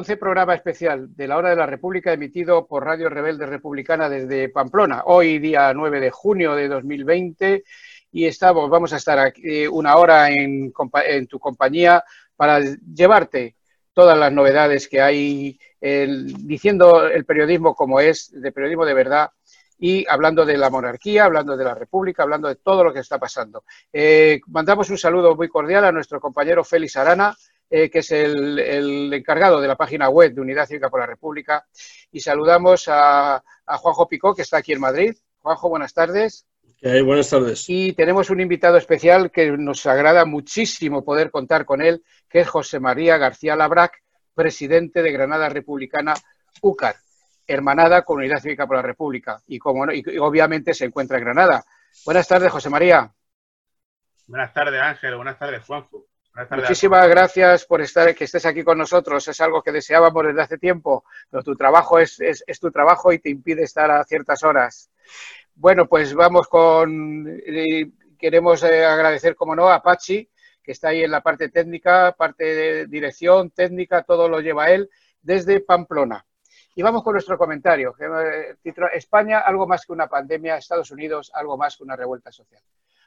11 programa especial de la Hora de la República emitido por Radio Rebelde Republicana desde Pamplona, hoy día 9 de junio de 2020 y estamos, vamos a estar aquí una hora en, en tu compañía para llevarte todas las novedades que hay, diciendo el periodismo como es, de periodismo de verdad, y hablando de la monarquía, hablando de la república, hablando de todo lo que está pasando. Eh, mandamos un saludo muy cordial a nuestro compañero Félix Arana, eh, que es el, encargado de la página web de Unidad Cívica por la República, y saludamos a, a Juanjo Picó, que está aquí en Madrid. Juanjo, buenas tardes. buenas tardes. Y tenemos un invitado especial que nos agrada muchísimo poder contar con él, que es José María García Labrac, presidente de Granada Republicana UCAR, hermanada con Unidad Cívica por la República, y, como obviamente se encuentra en Granada. Buenas tardes, José María. Buenas tardes, Ángel. Buenas tardes, Juanjo. Muchísimas gracias por estar, que estés aquí con nosotros. Es algo que deseábamos desde hace tiempo, pero tu trabajo es, tu trabajo y te impide estar a ciertas horas. Bueno, pues vamos con. Eh, queremos eh, agradecer, como no, a Pachi, que está ahí en la parte técnica, parte de dirección, técnica, todo lo lleva él desde Pamplona. Y vamos con nuestro comentario. Eh, España, algo más que una pandemia, Estados Unidos, algo más que una revuelta social.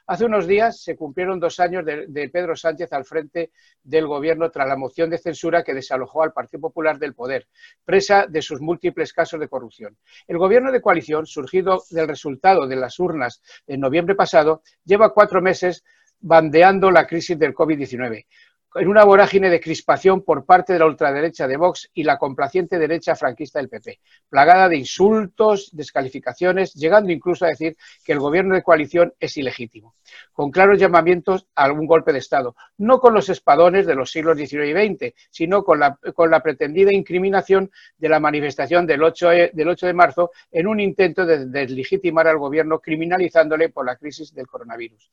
Hace unos días se cumplieron dos años de, Pedro Sánchez al frente del gobierno tras la moción de censura que desalojó al Partido Popular del poder, presa de sus múltiples casos de corrupción. El gobierno de coalición, surgido del resultado de las urnas en noviembre pasado, lleva cuatro meses bandeando la crisis del COVID-19 en una vorágine de crispación por parte de la ultraderecha de Vox y la complaciente derecha franquista del PP, plagada de insultos, descalificaciones, llegando incluso a decir que el gobierno de coalición es ilegítimo, con claros llamamientos a algún golpe de Estado, no con los espadones de los siglos XIX y XX, sino con la, con la pretendida incriminación de la manifestación del 8, del 8 de marzo en un intento de deslegitimar al gobierno criminalizándole por la crisis del coronavirus.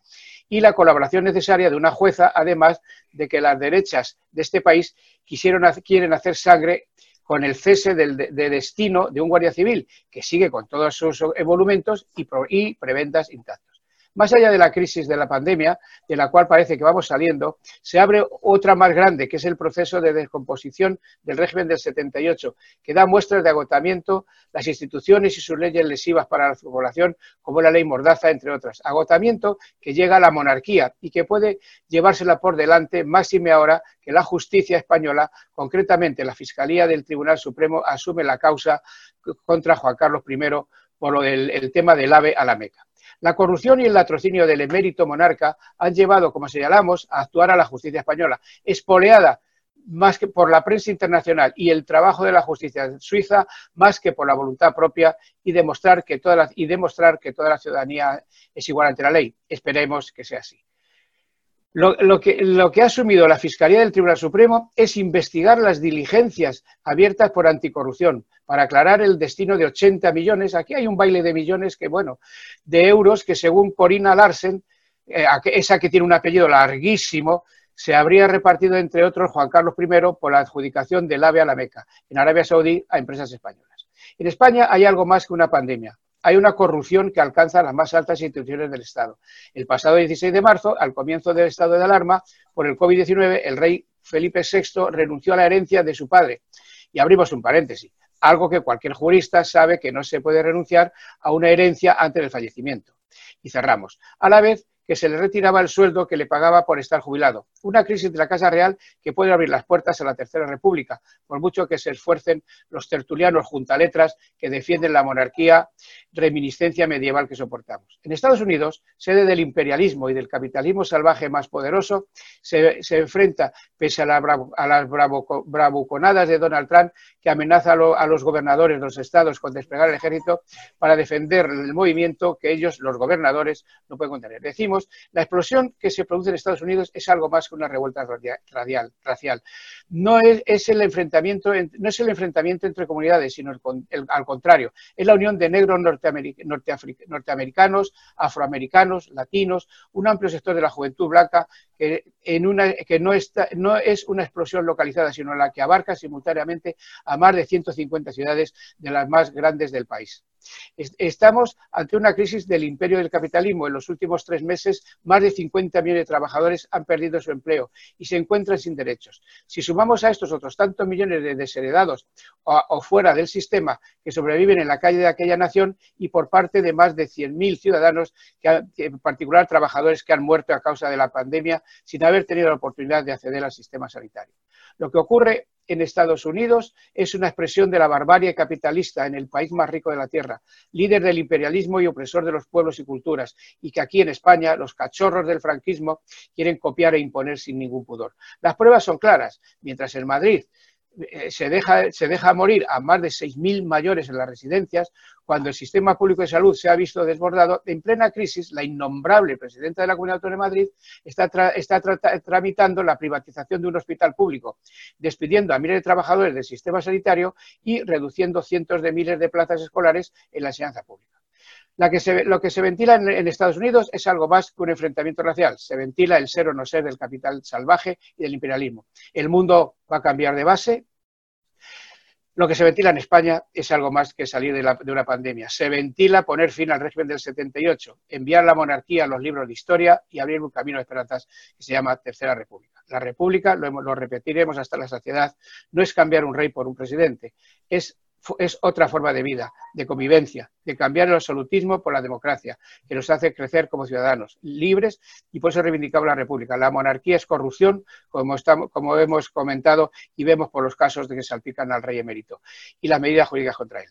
Y la colaboración necesaria de una jueza, además de que las derechas de este país quisieron, quieren hacer sangre con el cese de, destino de un guardia civil que sigue con todos sus emolumentos y, y preventas intactas. Más allá de la crisis de la pandemia, de la cual parece que vamos saliendo, se abre otra más grande, que es el proceso de descomposición del régimen del 78, que da muestras de agotamiento las instituciones y sus leyes lesivas para la población, como la ley Mordaza, entre otras. Agotamiento que llega a la monarquía y que puede llevársela por delante, máxime ahora que la justicia española, concretamente la Fiscalía del Tribunal Supremo, asume la causa contra Juan Carlos I por del el tema del AVE a la Meca. La corrupción y el latrocinio del emérito monarca han llevado, como señalamos, a actuar a la justicia española, espoleada más que por la prensa internacional y el trabajo de la justicia suiza, más que por la voluntad propia y demostrar que toda la, y demostrar que toda la ciudadanía es igual ante la ley. Esperemos que sea así. Lo, que, lo, que, ha asumido la Fiscalía del Tribunal Supremo es investigar las diligencias abiertas por anticorrupción para aclarar el destino de 80 millones. Aquí hay un baile de millones que, bueno, de euros que según Corina Larsen, eh, esa que tiene un apellido larguísimo, se habría repartido entre otros Juan Carlos I por la adjudicación del AVE a la Meca, en Arabia Saudí, a empresas españolas. En España hay algo más que una pandemia hay una corrupción que alcanza las más altas instituciones del Estado. El pasado 16 de marzo, al comienzo del estado de alarma por el COVID-19, el rey Felipe VI renunció a la herencia de su padre. Y abrimos un paréntesis, algo que cualquier jurista sabe que no se puede renunciar a una herencia antes del fallecimiento. Y cerramos. A la vez que se le retiraba el sueldo que le pagaba por estar jubilado. Una crisis de la Casa Real que puede abrir las puertas a la Tercera República, por mucho que se esfuercen los tertulianos juntaletras que defienden la monarquía reminiscencia medieval que soportamos. En Estados Unidos, sede del imperialismo y del capitalismo salvaje más poderoso, se, enfrenta, pese a, las bravuconadas de Donald Trump, que amenaza a, los gobernadores de los estados con desplegar el ejército para defender el movimiento que ellos, los gobernadores, no pueden contener. Decimos La explosión que se produce en Estados Unidos es algo más que una revuelta racial. No es, el enfrentamiento, entre comunidades, sino al contrario, es la unión de negros norteamericanos, afroamericanos, latinos, un amplio sector de la juventud blanca que, no es una explosión localizada, sino la que abarca simultáneamente a más de 150 ciudades de las más grandes del país. Estamos ante una crisis del imperio del capitalismo. En los últimos tres meses, más de 50 millones de trabajadores han perdido su empleo y se encuentran sin derechos. Si sumamos a estos otros tantos millones de desheredados o, fuera del sistema que sobreviven en la calle de aquella nación y por parte de más de 100.000 ciudadanos, en particular trabajadores que han muerto a causa de la pandemia sin haber tenido la oportunidad de acceder al sistema sanitario. Lo que ocurre en Estados Unidos es una expresión de la barbarie capitalista en el país más rico de la Tierra, líder del imperialismo y opresor de los pueblos y culturas, y que aquí en España los cachorros del franquismo quieren copiar e imponer sin ningún pudor. Las pruebas son claras. Mientras en Madrid se deja, se deja morir a más de 6.000 mayores en las residencias, cuando el sistema público de salud se ha visto desbordado, en plena crisis, la innombrable presidenta de la Comunidad Autónoma de Madrid está, está tramitando la privatización de un hospital público, despidiendo a miles de trabajadores del sistema sanitario y reduciendo cientos de miles de plazas escolares en la enseñanza pública. Lo que se ventila en, en, Estados Unidos es algo más que un enfrentamiento racial. Se ventila el ser o no ser del capital salvaje y del imperialismo. El mundo va a cambiar de base, lo que se ventila en España es algo más que salir de, una pandemia. Se ventila poner fin al régimen del 78, enviar la monarquía a los libros de historia y abrir un camino de esperanzas que se llama Tercera República. La República, lo, lo repetiremos hasta la saciedad, no es cambiar un rey por un presidente, es es otra forma de vida, de convivencia, de cambiar el absolutismo por la democracia, que nos hace crecer como ciudadanos libres y por eso reivindicamos la República. La monarquía es corrupción, como, estamos, como hemos comentado y vemos por los casos de que salpican al rey emérito y las medidas jurídicas contra él.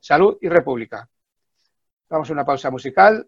Salud y República. Vamos a una pausa musical.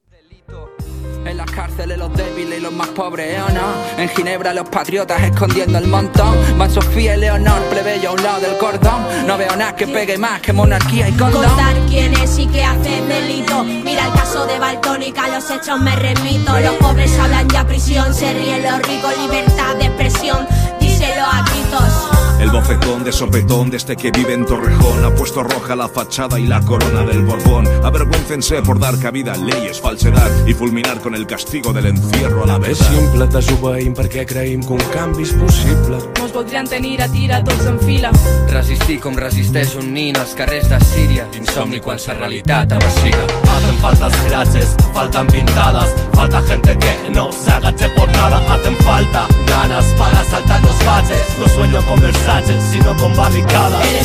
Las cárceles los débiles y los más pobres, ¿eh no? En Ginebra los patriotas escondiendo el montón. Van Sofía y Leonor, plebeyo a un lado del cordón. No veo nada que pegue más que monarquía y condón. Contar quién es y qué hace delito. Mira el caso de Baltónica, los hechos me remito. Los pobres hablan ya prisión, se ríen los ricos, libertad de expresión. Díselo a gritos. El bofetón de sopetón de este que vive en Torrejón ha puesto roja la fachada y la corona del Borbón. Avergüéncense por dar cabida a leyes, falsedad y fulminar con el castigo del encierro a la vez. És simple, desobeïm perquè creïm que un canvi és possible. Mos voldrien tenir a tira tots en fila. Resistir com resisteix un nin als carrers de Síria. Insomni quan sa realitat avacila. Hacen falta frases, faltan pintadas, falta gente que no se agache por nada. Hacen falta ganas para saltar los baches. No sueño conversar sino con barricadas. El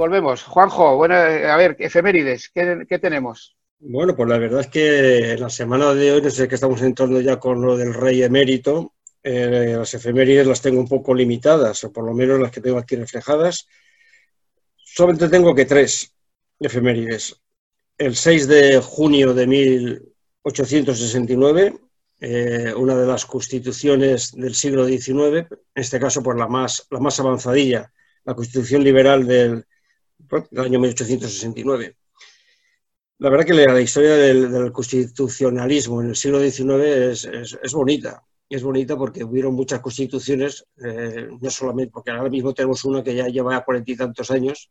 volvemos. Juanjo, bueno, a ver, efemérides, ¿qué, tenemos? Bueno, pues la verdad es que en la semana de hoy, no sé que estamos entrando ya con lo del rey emérito, eh, las efemérides las tengo un poco limitadas, o por lo menos las que tengo aquí reflejadas. Solamente tengo que tres efemérides. El 6 de junio de 1869, eh, una de las constituciones del siglo XIX, en este caso por la más, la más avanzadilla, la Constitución Liberal del, año 1869. La verdad que la historia del, constitucionalismo en el siglo XIX es, bonita. Es bonita porque hubieron muchas constituciones, eh, no solamente porque ahora mismo tenemos una que ya lleva cuarenta y tantos años,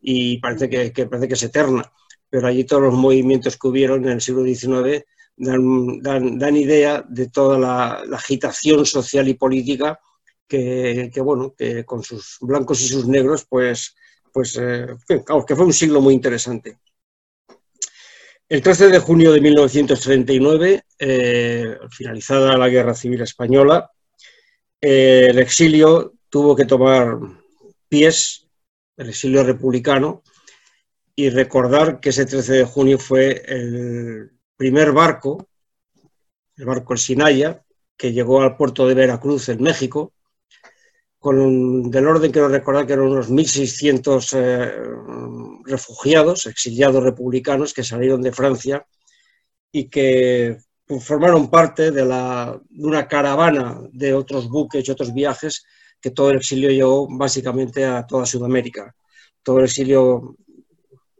y parece que, parece que es eterna. Pero allí todos los movimientos que hubieron en el siglo XIX dan, dan, idea de toda la, agitación social y política que, bueno, que con sus blancos y sus negros, pues, pues eh, que fue un siglo muy interesante. El 13 de junio de 1939, eh, finalizada la Guerra Civil Española, eh, el exilio tuvo que tomar pies el exilio republicano, y recordar que ese 13 de junio fue el primer barco, el barco El Sinaya, que llegó al puerto de Veracruz, en México, con del orden quiero recordar que eran unos 1.600 eh, refugiados, exiliados republicanos que salieron de Francia y que formaron parte de, la, una caravana de otros buques y otros viajes que todo el exilio llevó básicamente a toda Sudamérica. Todo el exilio,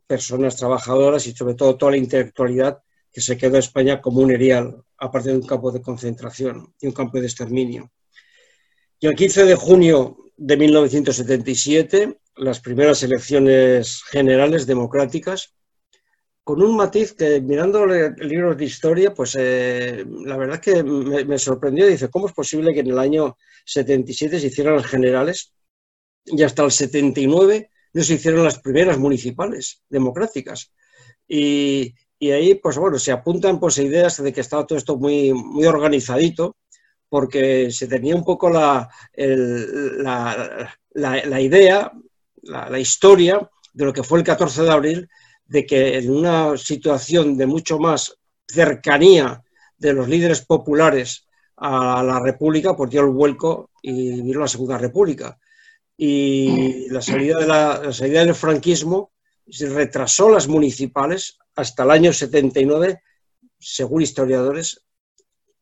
personas trabajadoras y sobre todo toda la intelectualidad que se quedó en España como un erial, aparte de un campo de concentración y un campo de exterminio. Y el 15 de junio de 1977, las primeras elecciones generales democráticas, con un matiz que mirando libros de historia, pues eh, la verdad que me, sorprendió. Dice, ¿cómo es posible que en el año 77 se hicieran las generales y hasta el 79 no se hicieron las primeras municipales democráticas? Y, y ahí, pues bueno, se apuntan pues ideas de que estaba todo esto muy, muy organizadito, porque se tenía un poco la, la, idea, la, historia de lo que fue el 14 de abril de que en una situación de mucho más cercanía de los líderes populares a la República, pues dio el vuelco y vino la Segunda República. Y la salida, de la, salida del franquismo se retrasó las municipales hasta el año 79, según historiadores,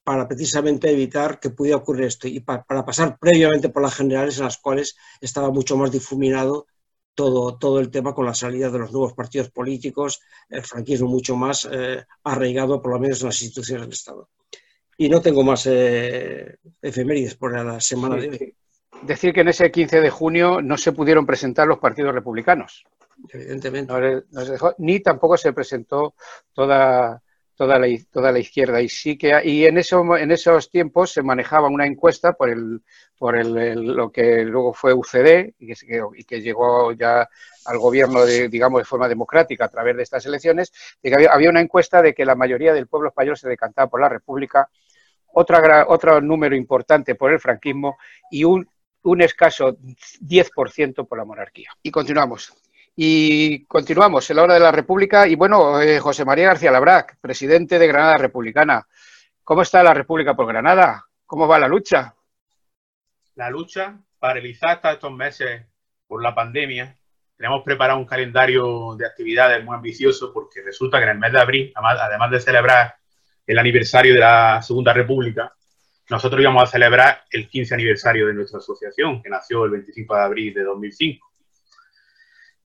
para precisamente evitar que pudiera ocurrir esto y para, pasar previamente por las generales en las cuales estaba mucho más difuminado todo, todo el tema con la salida de los nuevos partidos políticos, el franquismo mucho más eh, arraigado, por lo menos en las instituciones del Estado. Y no tengo más eh, efemérides por la semana de hoy. Decir que en ese 15 de junio no se pudieron presentar los partidos republicanos. Evidentemente. ni tampoco se presentó toda, toda la, toda la izquierda. Y sí que y en, eso, en esos tiempos se manejaba una encuesta por el, por el, lo que luego fue UCD y que, y que, llegó ya al gobierno, de, digamos, de forma democrática a través de estas elecciones, de que había, había, una encuesta de que la mayoría del pueblo español se decantaba por la República, otra, otro número importante por el franquismo y un, un escaso 10% por la monarquía. Y continuamos. Y continuamos en la hora de la República. Y bueno, eh, José María García Labrac, presidente de Granada Republicana. ¿Cómo está la República por Granada? ¿Cómo va la lucha? La lucha, paralizada hasta estos meses por la pandemia, tenemos preparado un calendario de actividades muy ambicioso porque resulta que en el mes de abril, además de celebrar el aniversario de la Segunda República, nosotros íbamos a celebrar el 15 aniversario de nuestra asociación, que nació el 25 de abril de 2005.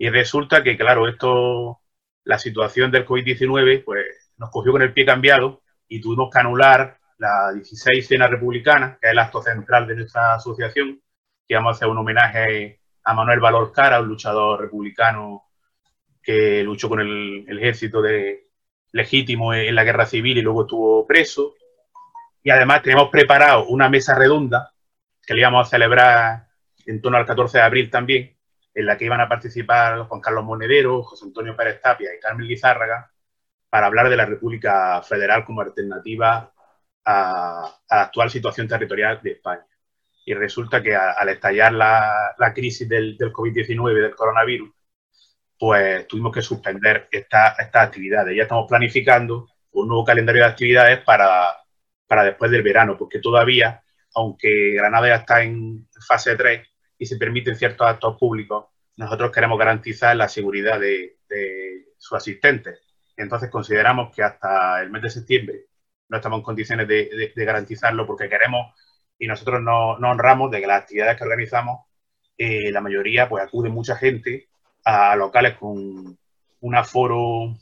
Y resulta que, claro, esto, la situación del COVID-19, pues nos cogió con el pie cambiado y tuvimos que anular la 16 Cena Republicana, que es el acto central de nuestra asociación, que vamos a hacer un homenaje a Manuel Valor Cara, un luchador republicano que luchó con el, ejército de, legítimo en la guerra civil y luego estuvo preso. Y además tenemos preparado una mesa redonda que le íbamos a celebrar en torno al 14 de abril también, en la que iban a participar Juan Carlos Monedero, José Antonio Pérez Tapia y Carmen Lizárraga, para hablar de la República Federal como alternativa a, la actual situación territorial de España. Y resulta que al estallar la, crisis del, COVID-19, del coronavirus, pues tuvimos que suspender estas actividades. Ya estamos planificando un nuevo calendario de actividades para, para después del verano, porque todavía, aunque Granada ya está en fase 3, y se permiten ciertos actos públicos, nosotros queremos garantizar la seguridad de, sus asistentes. Entonces consideramos que hasta el mes de septiembre no estamos en condiciones de, garantizarlo porque queremos y nosotros nos no honramos de que las actividades que organizamos, eh, la mayoría, pues acude mucha gente a locales con un aforo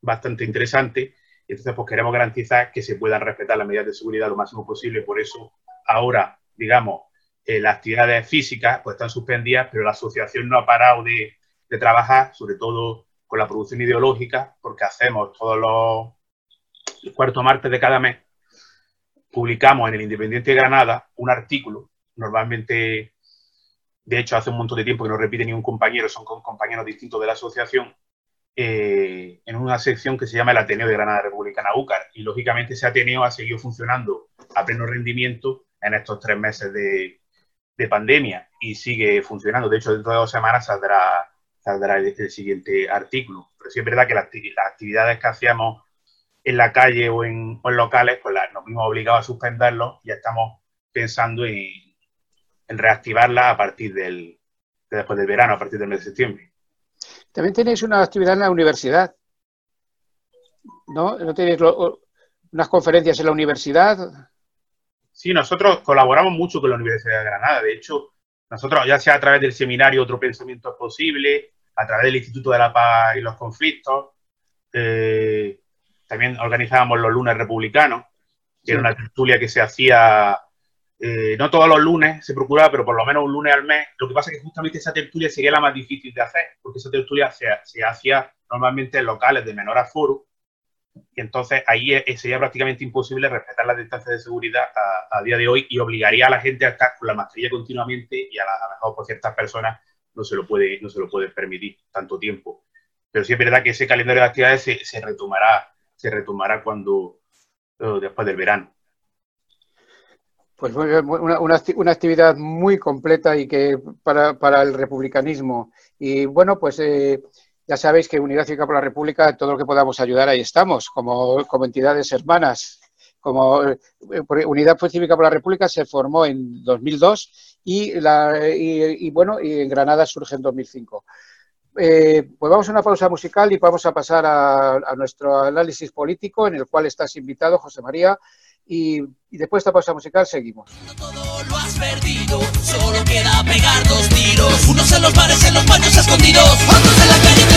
bastante interesante entonces pues queremos garantizar que se puedan respetar las medidas de seguridad lo máximo posible. Por eso ahora, digamos, eh, las actividades físicas pues están suspendidas, pero la asociación no ha parado de, trabajar, sobre todo con la producción ideológica, porque hacemos todos los cuarto martes de cada mes, publicamos en el Independiente de Granada un artículo, normalmente, de hecho, hace un montón de tiempo que no repite ni un compañero, son compañeros distintos de la asociación, eh, en una sección que se llama el Ateneo de Granada Republicana UCAR. Y lógicamente ese Ateneo ha seguido funcionando a pleno rendimiento en estos tres meses de, de pandemia y sigue funcionando. De hecho, dentro de dos semanas saldrá, saldrá el, siguiente artículo. Pero sí es verdad que las, actividades que hacíamos en la calle o en, locales, pues nos vimos obligados a suspenderlos y ya estamos pensando en, en reactivarlas a partir del, después del verano, a partir del mes de septiembre. También tenéis una actividad en la universidad, ¿no? ¿No tenéis unas conferencias en la universidad. Sí, nosotros colaboramos mucho con la Universidad de Granada. De hecho, nosotros, ya sea a través del seminario Otro Pensamiento es Posible, a través del Instituto de la Paz y los Conflictos, eh, también organizábamos los lunes republicanos, que era una tertulia que se hacía, eh, no todos los lunes se procuraba, pero por lo menos un lunes al mes. Lo que pasa es que justamente esa tertulia sería la más difícil de hacer, porque esa tertulia se, se hacía normalmente en locales de menor aforo, y entonces ahí sería prácticamente imposible respetar las distancias de seguridad a, día de hoy y obligaría a la gente a estar con la mascarilla continuamente y a, lo mejor por ciertas personas no se lo puede, no se lo puede permitir tanto tiempo. Pero sí es verdad que ese calendario de actividades se, retomará, se retomará cuando eh, después del verano. Pues una, una, actividad muy completa y que para, para el republicanismo. Y bueno, pues eh, ya sabéis que Unidad Cívica por la República, todo lo que podamos ayudar, ahí estamos, como, como entidades hermanas. Como eh, Unidad Cívica por la República se formó en 2002 y, bueno, y en Granada surge en 2005. Eh, pues vamos a una pausa musical y vamos a pasar a, nuestro análisis político, en el cual estás invitado, José María, y, después de esta pausa musical seguimos.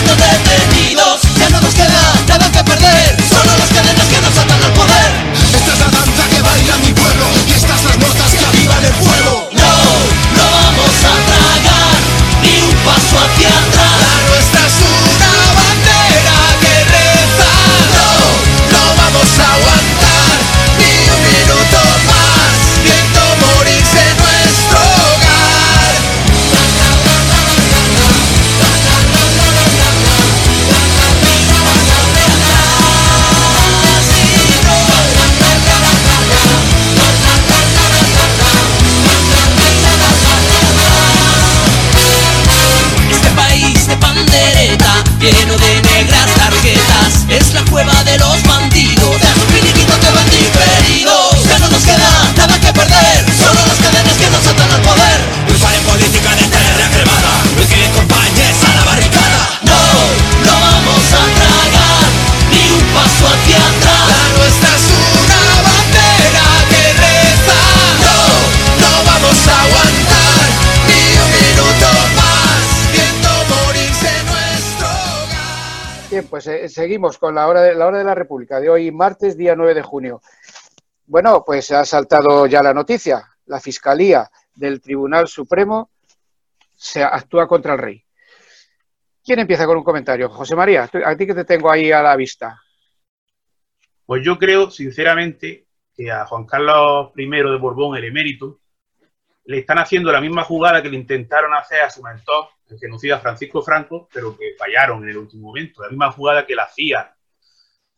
Viendo detenidos. Ya no nos queda nada que perder, solo las cadenas que nos atan al poder. Esta es la danza que baila mi pueblo y estas las notas que avivan el fuego. No, no vamos a tragar ni un paso hacia atrás. Seguimos con la hora, de, la hora de la República de hoy, martes, día 9 de junio. Bueno, pues ha saltado ya la noticia. La Fiscalía del Tribunal Supremo se actúa contra el rey. ¿Quién empieza con un comentario? José María, a ti que te tengo ahí a la vista. Pues yo creo, sinceramente, que a Juan Carlos I de Borbón, el emérito, le están haciendo la misma jugada que le intentaron hacer a su mentor, genocida Francisco Franco, pero que fallaron en el último momento. La misma jugada que la CIA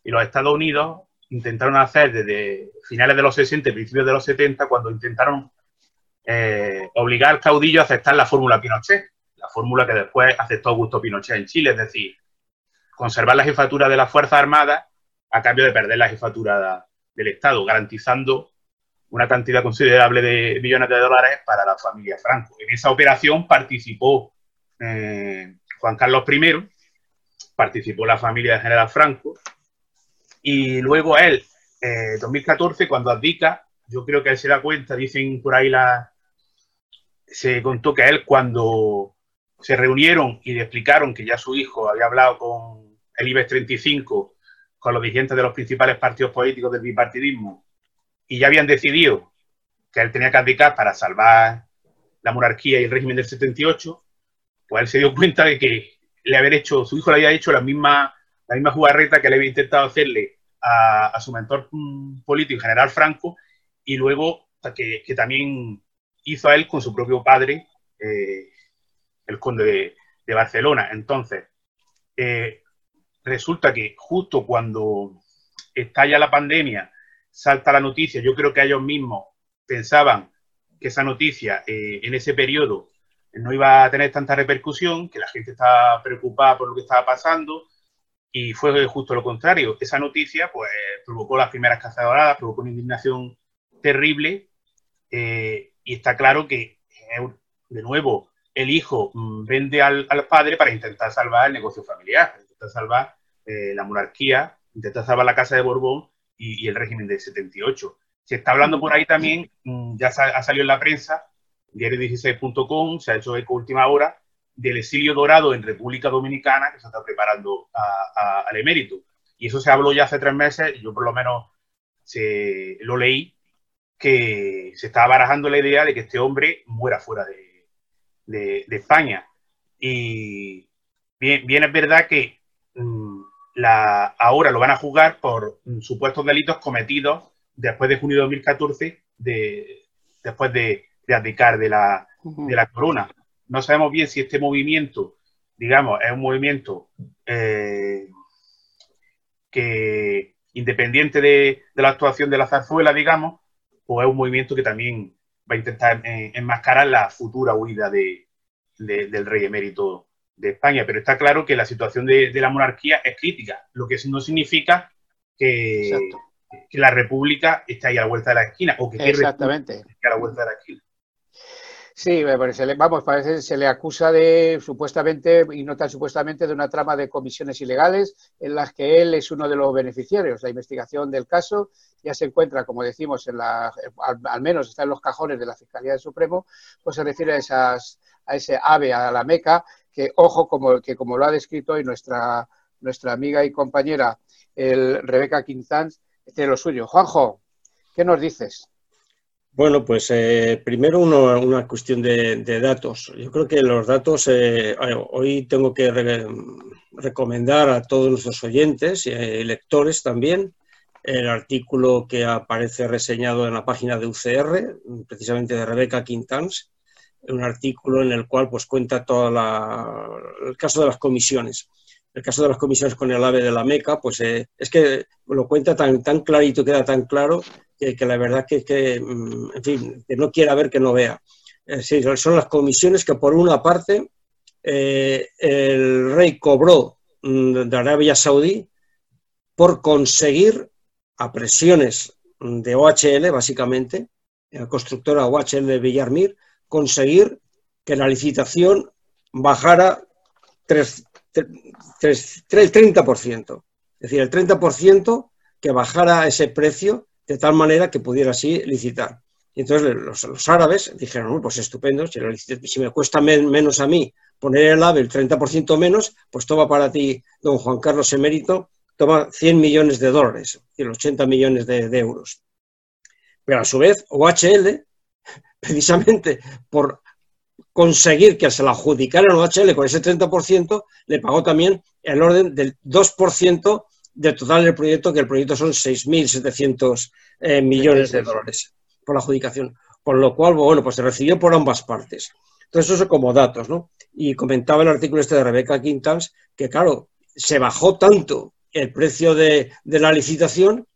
y los Estados Unidos intentaron hacer desde finales de los 60 y principios de los 70, cuando intentaron eh, obligar al caudillo a aceptar la fórmula Pinochet, la fórmula que después aceptó Augusto Pinochet en Chile, es decir, conservar la jefatura de las Fuerzas Armadas a cambio de perder la jefatura del Estado, garantizando una cantidad considerable de millones de dólares para la familia Franco. En esa operación participó eh, Juan Carlos I, participó la familia de General Franco, y luego él, en 2014, cuando abdica, yo creo que él se da cuenta, dicen por ahí la... Se contó que él cuando se reunieron y le explicaron que ya su hijo había hablado con el IBEX 35, con los dirigentes de los principales partidos políticos del bipartidismo, y ya habían decidido que él tenía que abdicar para salvar la monarquía y el régimen del 78, él se dio cuenta de que le había hecho, su hijo le había hecho la misma, la misma jugarreta que le había intentado hacerle a, a su mentor político, general Franco, y luego que, también hizo a él con su propio padre, eh, el conde de, de Barcelona. Entonces, eh, resulta que justo cuando estalla la pandemia, salta la noticia, yo creo que ellos mismos pensaban que esa noticia eh, en ese periodo no iba a tener tanta repercusión, que la gente estaba preocupada por lo que estaba pasando, y fue justo lo contrario. Esa noticia pues provocó las primeras cazadoradas, provocó una indignación terrible, eh, y está claro que, eh, de nuevo, el hijo mm, vende al, padre para intentar salvar el negocio familiar, intentar salvar eh, la monarquía, intentar salvar la casa de Borbón y, el régimen del 78. Se está hablando por ahí también, mm, ya ha salido en la prensa, diario16.com, se ha hecho eco última hora, del exilio dorado en República Dominicana que se está preparando al emérito. Y eso se habló ya hace tres meses, yo por lo menos se, lo leí, que se estaba barajando la idea de que este hombre muera fuera de, España. Y bien, bien, es verdad que mm, la, ahora lo van a juzgar por mm, supuestos delitos cometidos después de junio de 2014, de, después de, de abdicar de la, de la corona. No sabemos bien si este movimiento, digamos, es un movimiento eh, que independiente de, la actuación de la zarzuela, digamos, pues es un movimiento que también va a intentar eh, enmascarar la futura huida de, del rey emérito de España. Pero está claro que la situación de, la monarquía es crítica, lo que no significa que, que la república está ahí a la vuelta de la esquina o que Exactamente. esté a la vuelta de la esquina. Sí, vamos, parece se le acusa de supuestamente, y no tan supuestamente, de una trama de comisiones ilegales en las que él es uno de los beneficiarios. La investigación del caso ya se encuentra, como decimos, en la, al, menos está en los cajones de la Fiscalía del Supremo, pues se refiere a, esas, a ese ave, a la meca, que, ojo, como, que como lo ha descrito hoy nuestra, nuestra amiga y compañera el Rebeca Quintanz, de lo suyo. Juanjo, ¿qué nos dices? Bueno, pues eh, primero una cuestión de, datos. Yo creo que los datos, eh, hoy tengo que recomendar a todos nuestros oyentes y eh, lectores también el artículo que aparece reseñado en la página de UCR, precisamente de Rebeca Quintans, un artículo en el cual pues cuenta todo el caso de las comisiones. El caso de las comisiones con el AVE de la Meca, pues es que lo cuenta tan, tan clarito, queda tan claro que, la verdad que, que, mm, en fin, que no quiera ver que no vea. son las comisiones que por una parte eh, el rey cobró mm, de Arabia Saudí por conseguir a presiones de OHL, básicamente, la constructora OHL de Villarmir, conseguir que la licitación bajara 3, 30%. Es decir, el 30% que bajara ese precio de tal manera que pudiera así licitar. Y entonces los, árabes dijeron, pues estupendo, si, me cuesta menos a mí poner el AVE el 30% menos, pues toma para ti, don Juan Carlos Emérito, toma 100 millones de dólares, y 80 millones de, euros. Pero a su vez, OHL, precisamente por conseguir que se la adjudicaran OHL con ese 30%, le pagó también el orden del 2% del total del proyecto, que el proyecto son 6.700 eh, millones de dólares por la adjudicación. Con lo cual, bueno, pues se recibió por ambas partes. Entonces, eso como datos, ¿no? Y comentaba el artículo este de Rebeca Quintans que, claro, se bajó tanto el precio de, la licitación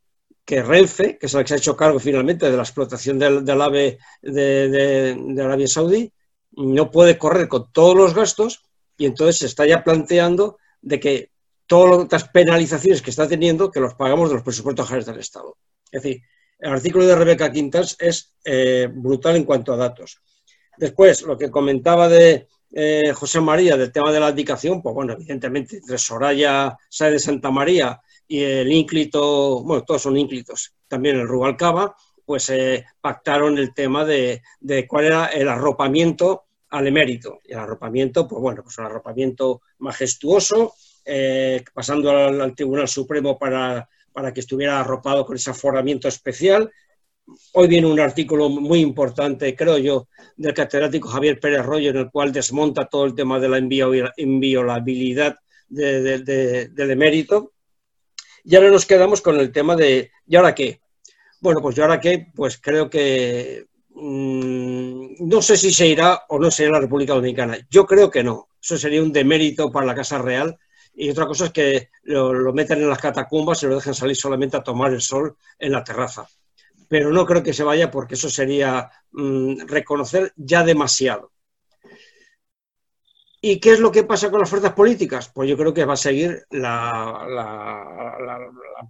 que Renfe, que es el que se ha hecho cargo finalmente de la explotación del, AVE de, de, Arabia Saudí, no puede correr con todos los gastos y entonces se está ya planteando de que todas las penalizaciones que está teniendo que los pagamos de los presupuestos generales del Estado. Es decir, el artículo de Rebeca Quintas es eh, brutal en cuanto a datos. Después, lo que comentaba de eh, José María del tema de la abdicación, pues bueno, evidentemente entre Soraya Sáez de Santa María y el ínclito, bueno, todos son ínclitos, también el Rubalcaba, pues eh, pactaron el tema de, de, cuál era el arropamiento al emérito. Y el arropamiento, pues bueno, pues un arropamiento majestuoso, eh, pasando al, Tribunal Supremo para, para, que estuviera arropado con ese aforamiento especial. Hoy viene un artículo muy importante, creo yo, del catedrático Javier Pérez Rollo, en el cual desmonta todo el tema de la inviolabilidad del emérito. Y ahora nos quedamos con el tema de, ¿y ahora qué? Bueno, pues yo ahora qué, pues creo que mm, no sé si se irá o no se irá a la República Dominicana. Yo creo que no. Eso sería un demérito para la Casa Real y otra cosa es que lo, meten en las catacumbas y lo dejen salir solamente a tomar el sol en la terraza. Pero no creo que se vaya porque eso sería mm, reconocer ya demasiado. ¿Y qué es lo que pasa con las fuerzas políticas? Pues yo creo que va a seguir la,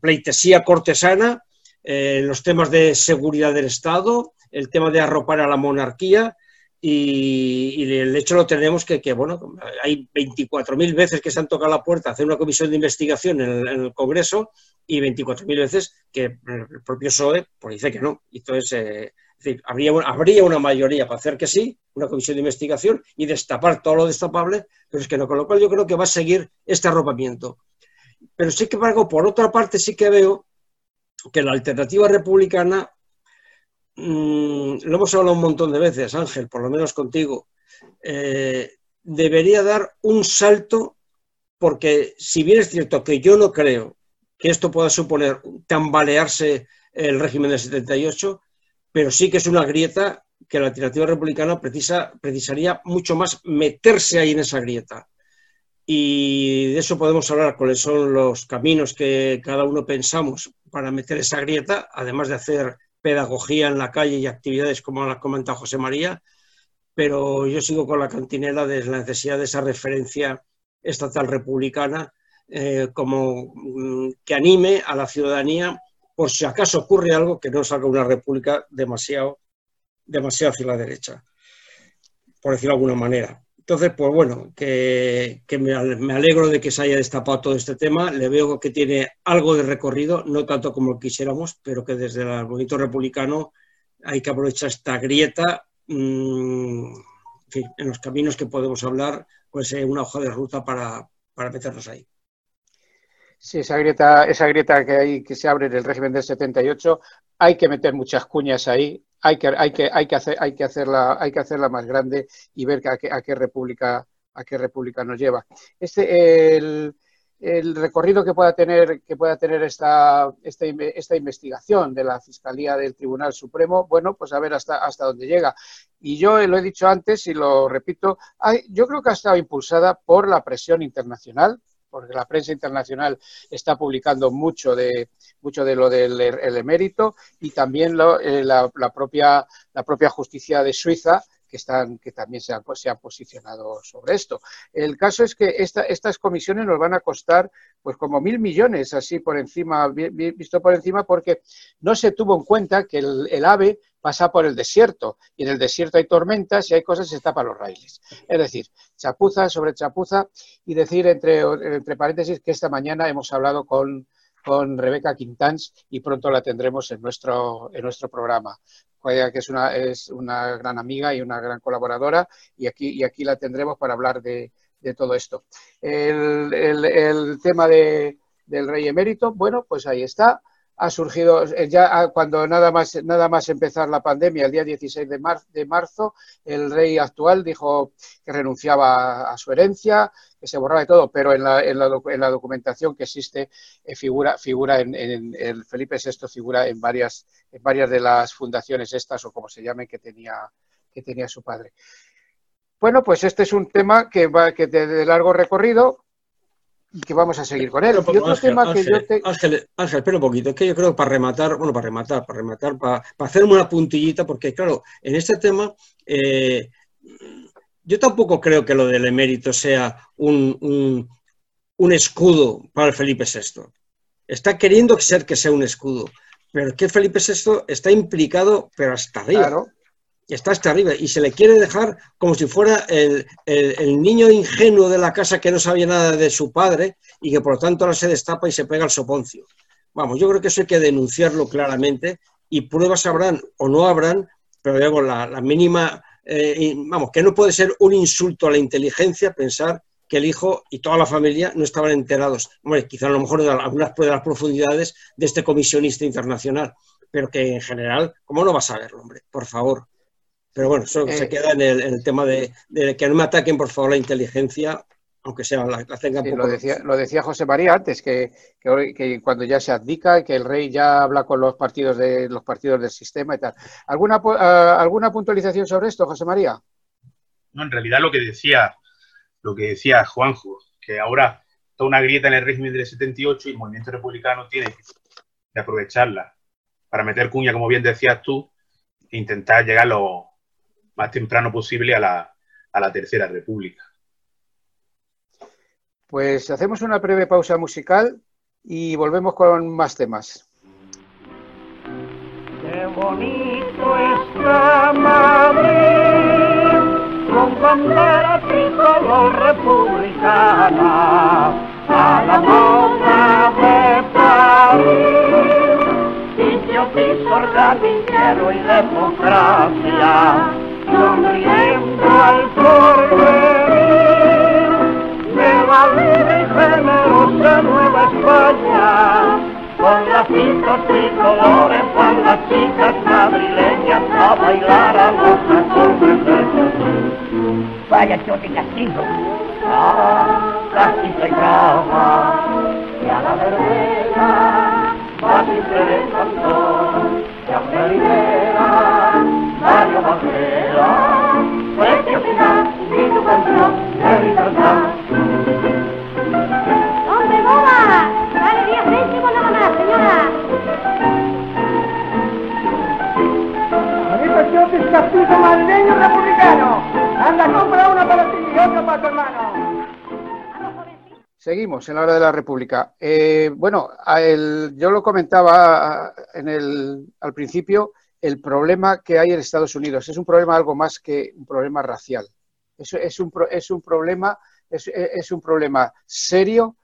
pleitesía cortesana, eh, los temas de seguridad del Estado, el tema de arropar a la monarquía, y, el hecho lo tenemos que, que bueno, hay 24.000 veces que se han tocado la puerta a hacer una comisión de investigación en el, Congreso y 24.000 veces que el propio PSOE pues, dice que no. Entonces, eh, habría, habría una mayoría para hacer que sí, una comisión de investigación y destapar todo lo destapable, pero es que no, con lo cual yo creo que va a seguir este arropamiento. Pero sí que, por otra parte, sí que veo que la alternativa republicana Mm, lo hemos hablado un montón de veces, Ángel, por lo menos contigo, eh, debería dar un salto porque si bien es cierto que yo no creo que esto pueda suponer tambalearse el régimen del 78, pero sí que es una grieta que la alternativa republicana precisa, precisaría mucho más meterse ahí en esa grieta. Y de eso podemos hablar, cuáles son los caminos que cada uno pensamos para meter esa grieta, además de hacer pedagogía en la calle y actividades como las comenta José María, pero yo sigo con la cantinela de la necesidad de esa referencia estatal republicana eh, como mm, que anime a la ciudadanía por si acaso ocurre algo que no salga una república demasiado, demasiado hacia la derecha, por decirlo de alguna manera. Entonces, pues bueno, que, me, alegro de que se haya destapado todo este tema. Le veo que tiene algo de recorrido, no tanto como quisiéramos, pero que desde el movimiento republicano hay que aprovechar esta grieta mm, en, los caminos que podemos hablar, pues eh, una hoja de ruta para, para meternos ahí. Sí, esa grieta, esa grieta que hay que se abre en el régimen del 78, hay que meter muchas cuñas ahí, hay que, hay que, hay que, hacer, hay que, hacerla, hay que hacerla más grande y ver a qué, a qué república a qué república nos lleva. Este, el, el recorrido que pueda tener, que pueda tener esta, esta, esta, investigación de la Fiscalía del Tribunal Supremo, bueno, pues a ver hasta, hasta dónde llega. Y yo lo he dicho antes y lo repito, yo creo que ha estado impulsada por la presión internacional, porque la prensa internacional está publicando mucho de, mucho de lo del el emérito y también lo, eh, la, la, propia, la propia justicia de Suiza que, están, que también se han, se han, posicionado sobre esto. El caso es que esta, estas comisiones nos van a costar pues como mil millones, así por encima, visto por encima, porque no se tuvo en cuenta que el, el AVE pasa por el desierto y en el desierto hay tormentas y hay cosas y se tapan los raíles. Es decir, chapuza sobre chapuza y decir entre, entre paréntesis que esta mañana hemos hablado con con Rebeca Quintans y pronto la tendremos en nuestro, en nuestro programa. que es una, es una gran amiga y una gran colaboradora y aquí, y aquí la tendremos para hablar de, de todo esto. El, el, el tema de, del rey emérito, bueno, pues ahí está ha surgido eh, ya ah, cuando nada más, nada más empezar la pandemia, el día 16 de, de marzo, el rey actual dijo que renunciaba a su herencia, que se borraba de todo, pero en la, en la, en la documentación que existe eh, figura, figura en, en, el Felipe VI figura en varias, en varias de las fundaciones estas o como se llamen que tenía, que tenía su padre. Bueno, pues este es un tema que va que de, de largo recorrido, y que vamos a seguir con él. Y otro Ángel, tema que Ángel, yo te... Ángel, Ángel, espera un poquito, es que yo creo que para rematar, bueno, para rematar, para rematar, para, para hacerme una puntillita, porque claro, en este tema, eh, yo tampoco creo que lo del emérito sea un, un, un, escudo para el Felipe VI. Está queriendo ser que sea un escudo, pero que Felipe VI está implicado, pero hasta arriba. Claro está hasta arriba y se le quiere dejar como si fuera el, el, niño ingenuo de la casa que no sabía nada de su padre y que por lo tanto ahora se destapa y se pega al soponcio. Vamos, yo creo que eso hay que denunciarlo claramente y pruebas habrán o no habrán, pero digamos, la, la mínima, eh, vamos, que no puede ser un insulto a la inteligencia pensar que el hijo y toda la familia no estaban enterados. Hombre, quizá a lo mejor de algunas de las profundidades de este comisionista internacional, pero que en general, ¿cómo no vas a verlo, hombre? Por favor. Pero bueno, eso eh, se queda en el, en el tema de, de, que no me ataquen, por favor, la inteligencia, aunque sea la, la tengan sí, lo, decía, lo decía José María antes, que, que, que, cuando ya se abdica, que el rey ya habla con los partidos, de, los partidos del sistema y tal. ¿Alguna, uh, ¿Alguna puntualización sobre esto, José María? No, en realidad lo que decía, lo que decía Juanjo, que ahora toda una grieta en el régimen del 78 y el movimiento republicano tiene que aprovecharla para meter cuña, como bien decías tú, e intentar llegar a los más temprano posible a la, a la Tercera República. Pues hacemos una breve pausa musical y volvemos con más temas. Qué bonito está Madrid. bandera tricolor republicana a la moda de París. Sitio piso organillero y democracia, sonriendo al porvenir de la vida y generosa Nueva España. Con lacitos tricolores van las chicas madrileñas a bailar a los Jesús. Vaya chote castigo, ah, castigo y brava, y a la verbena va siempre el cantor, y a Bandera, preciosidad y de. ¡Dale 10 céntimos nada más, señora! Bonito chote castigo madrileño republicano. Anda, compra una para ti y otra para tu hermano. Seguimos en la hora de la República. Eh, bueno, yo lo comentaba en el, al principio, el problema que hay en Estados Unidos es un problema algo más que un problema racial. Es, un, es un problema, es, un problema serio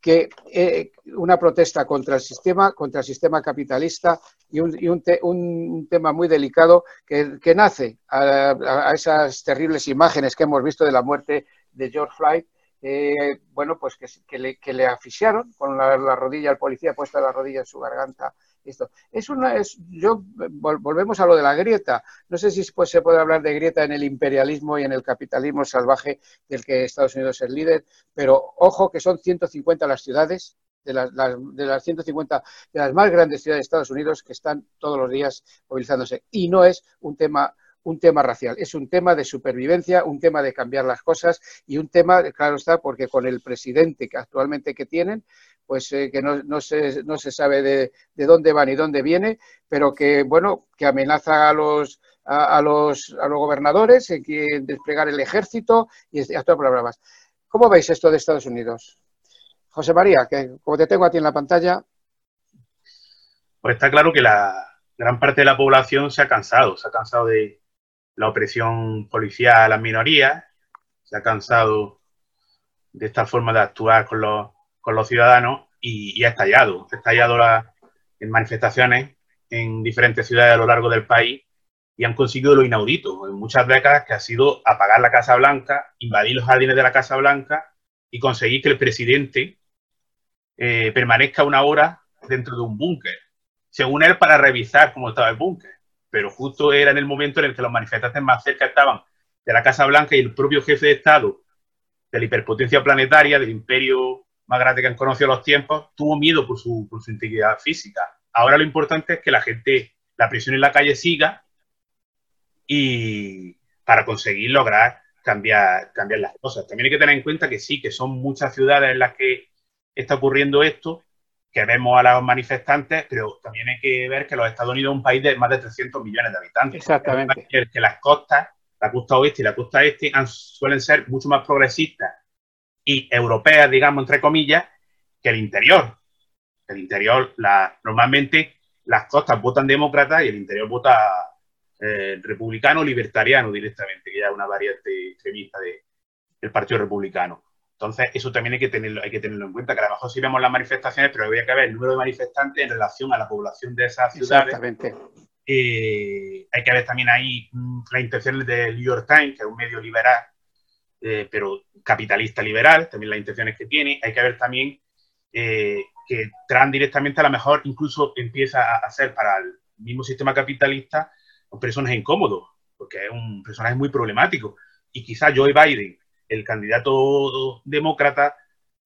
que eh, una protesta contra el sistema, contra el sistema capitalista y un, un te- un- un tema muy delicado que, que nace a, esas terribles imágenes que hemos visto de la muerte de George Floyd, eh, bueno, pues que, le, que le asfixiaron con la, la rodilla, el policía puesta la rodilla en su garganta. Esto. Es una, es, yo, vol- volvemos a lo de la grieta. No sé si pues, se puede hablar de grieta en el imperialismo y en el capitalismo salvaje del que Estados Unidos es líder, pero ojo que son 150 las ciudades, de las, las- de las 150, de las más grandes ciudades de Estados Unidos que están todos los días movilizándose. Y no es un tema un tema racial, es un tema de supervivencia, un tema de cambiar las cosas y un tema, claro está, porque con el presidente que actualmente que tienen, pues eh, que no, no, se, no se sabe de, de dónde va ni dónde viene, pero que, bueno, que amenaza a los, a, los, a los gobernadores en que desplegar el ejército y a todas bravas. ¿Cómo veis esto de Estados Unidos? José María, que como te tengo a ti en la pantalla, Pues está claro que la gran parte de la población se ha cansado, se ha cansado de la opresión policial a las minorías, se ha cansado de esta forma de actuar con los, con los ciudadanos y, ha estallado. Ha estallado la- en manifestaciones en diferentes ciudades a lo largo del país y han conseguido lo inaudito en muchas décadas, que ha sido apagar la Casa Blanca, invadir los jardines de la Casa Blanca y conseguir que el presidente eh, permanezca una hora dentro de un búnker, según él para revisar cómo estaba el búnker. Pero justo era en el momento en el que los manifestantes más cerca estaban de la Casa Blanca y el propio jefe de Estado de la hiperpotencia planetaria, del imperio más grande que han conocido los tiempos, tuvo miedo por su, por su integridad física. Ahora lo importante es que la gente, la presión en la calle siga y para conseguir lograr cambiar, cambiar las cosas. También hay que tener en cuenta que sí, que son muchas ciudades en las que está ocurriendo esto, que vemos a los manifestantes, pero también hay que ver que los Estados Unidos es un país de más de 300 millones de habitantes. Exactamente. Que las costas, la costa oeste y la costa este, han- suelen ser mucho más progresistas y europeas, digamos, entre comillas, que el interior. El interior, la, normalmente las costas votan demócrata y el interior vota eh, republicano libertariano directamente, que ya es una variante extremista de- del Partido Republicano. Entonces, eso también hay que tenerlo, hay que tenerlo en cuenta, que a lo mejor sí vemos las manifestaciones, pero habría que ver el número de manifestantes en relación a la población de esas ciudades. exactamente. Eh, hay que ver también ahí mm, las intenciones del New York Times, que es un medio liberal, eh, pero capitalista liberal, también las intenciones que tiene. Hay que ver también eh, que Trump directamente a lo mejor incluso empieza a hacer para el mismo sistema capitalista un personaje incómodo, porque es un personaje muy problemático. Y quizás Joe Biden, el candidato demócrata,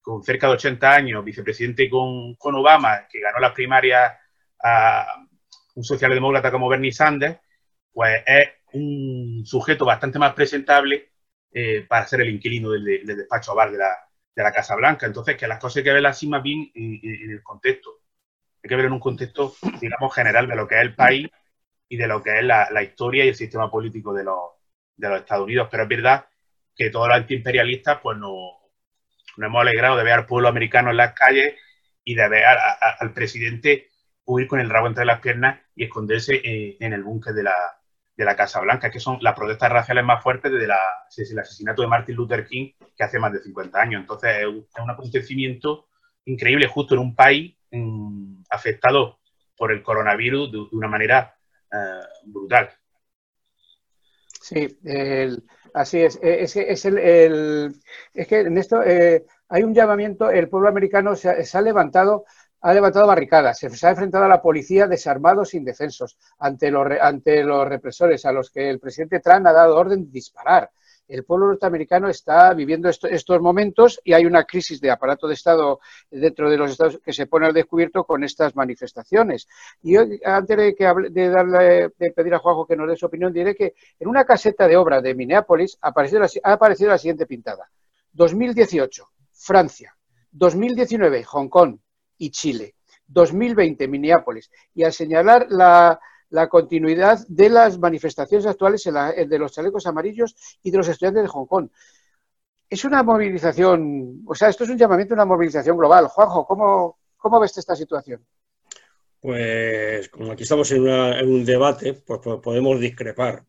con cerca de 80 años, vicepresidente con, con Obama, que ganó las primarias a un socialdemócrata como Bernie Sanders, pues es un sujeto bastante más presentable eh, para ser el inquilino del, despacho Oval de la, de la Casa Blanca. Entonces, que las cosas hay que verlas así más bien en, en- en el contexto. Hay que ver en un contexto, digamos, general de lo que es el país y de lo que es la, la historia y el sistema político de los, de los Estados Unidos. Pero es verdad que todos los antiimperialistas, pues no, nos hemos alegrado de ver al pueblo americano en las calles y de ver al presidente huir con el rabo entre las piernas y esconderse eh, en el búnker de la, de la Casa Blanca, que son las protestas raciales más fuertes desde el asesinato de Martin Luther King, que hace más de 50 años. Entonces, es un, acontecimiento increíble justo en un país mm, afectado por el coronavirus de, de una manera eh, brutal. Sí, el- así es. Eh, Es, es, el, es que en esto eh, hay un llamamiento, el pueblo americano se ha, levantado, ha levantado barricadas, se, ha enfrentado a la policía desarmados e indefensos ante los, ante los represores a los que el presidente Trump ha dado orden de disparar. El pueblo norteamericano está viviendo esto- estos momentos y hay una crisis de aparato de Estado dentro de los Estados que se pone al descubierto con estas manifestaciones. Y antes de, que hable- de, darle, de pedir a Juanjo que nos dé su opinión, diré que en una caseta de obra de Minneapolis apareció ha aparecido la siguiente pintada. 2018, Francia. 2019, Hong Kong y Chile. 2020, Minneapolis. Y al señalar la, la continuidad de las manifestaciones actuales en la- en de los chalecos amarillos y de los estudiantes de Hong Kong. Es una movilización, o sea, esto es un llamamiento a una movilización global. Juanjo, ¿cómo, cómo ves esta situación? Pues como aquí estamos en, una- en un debate, pues, pues podemos discrepar.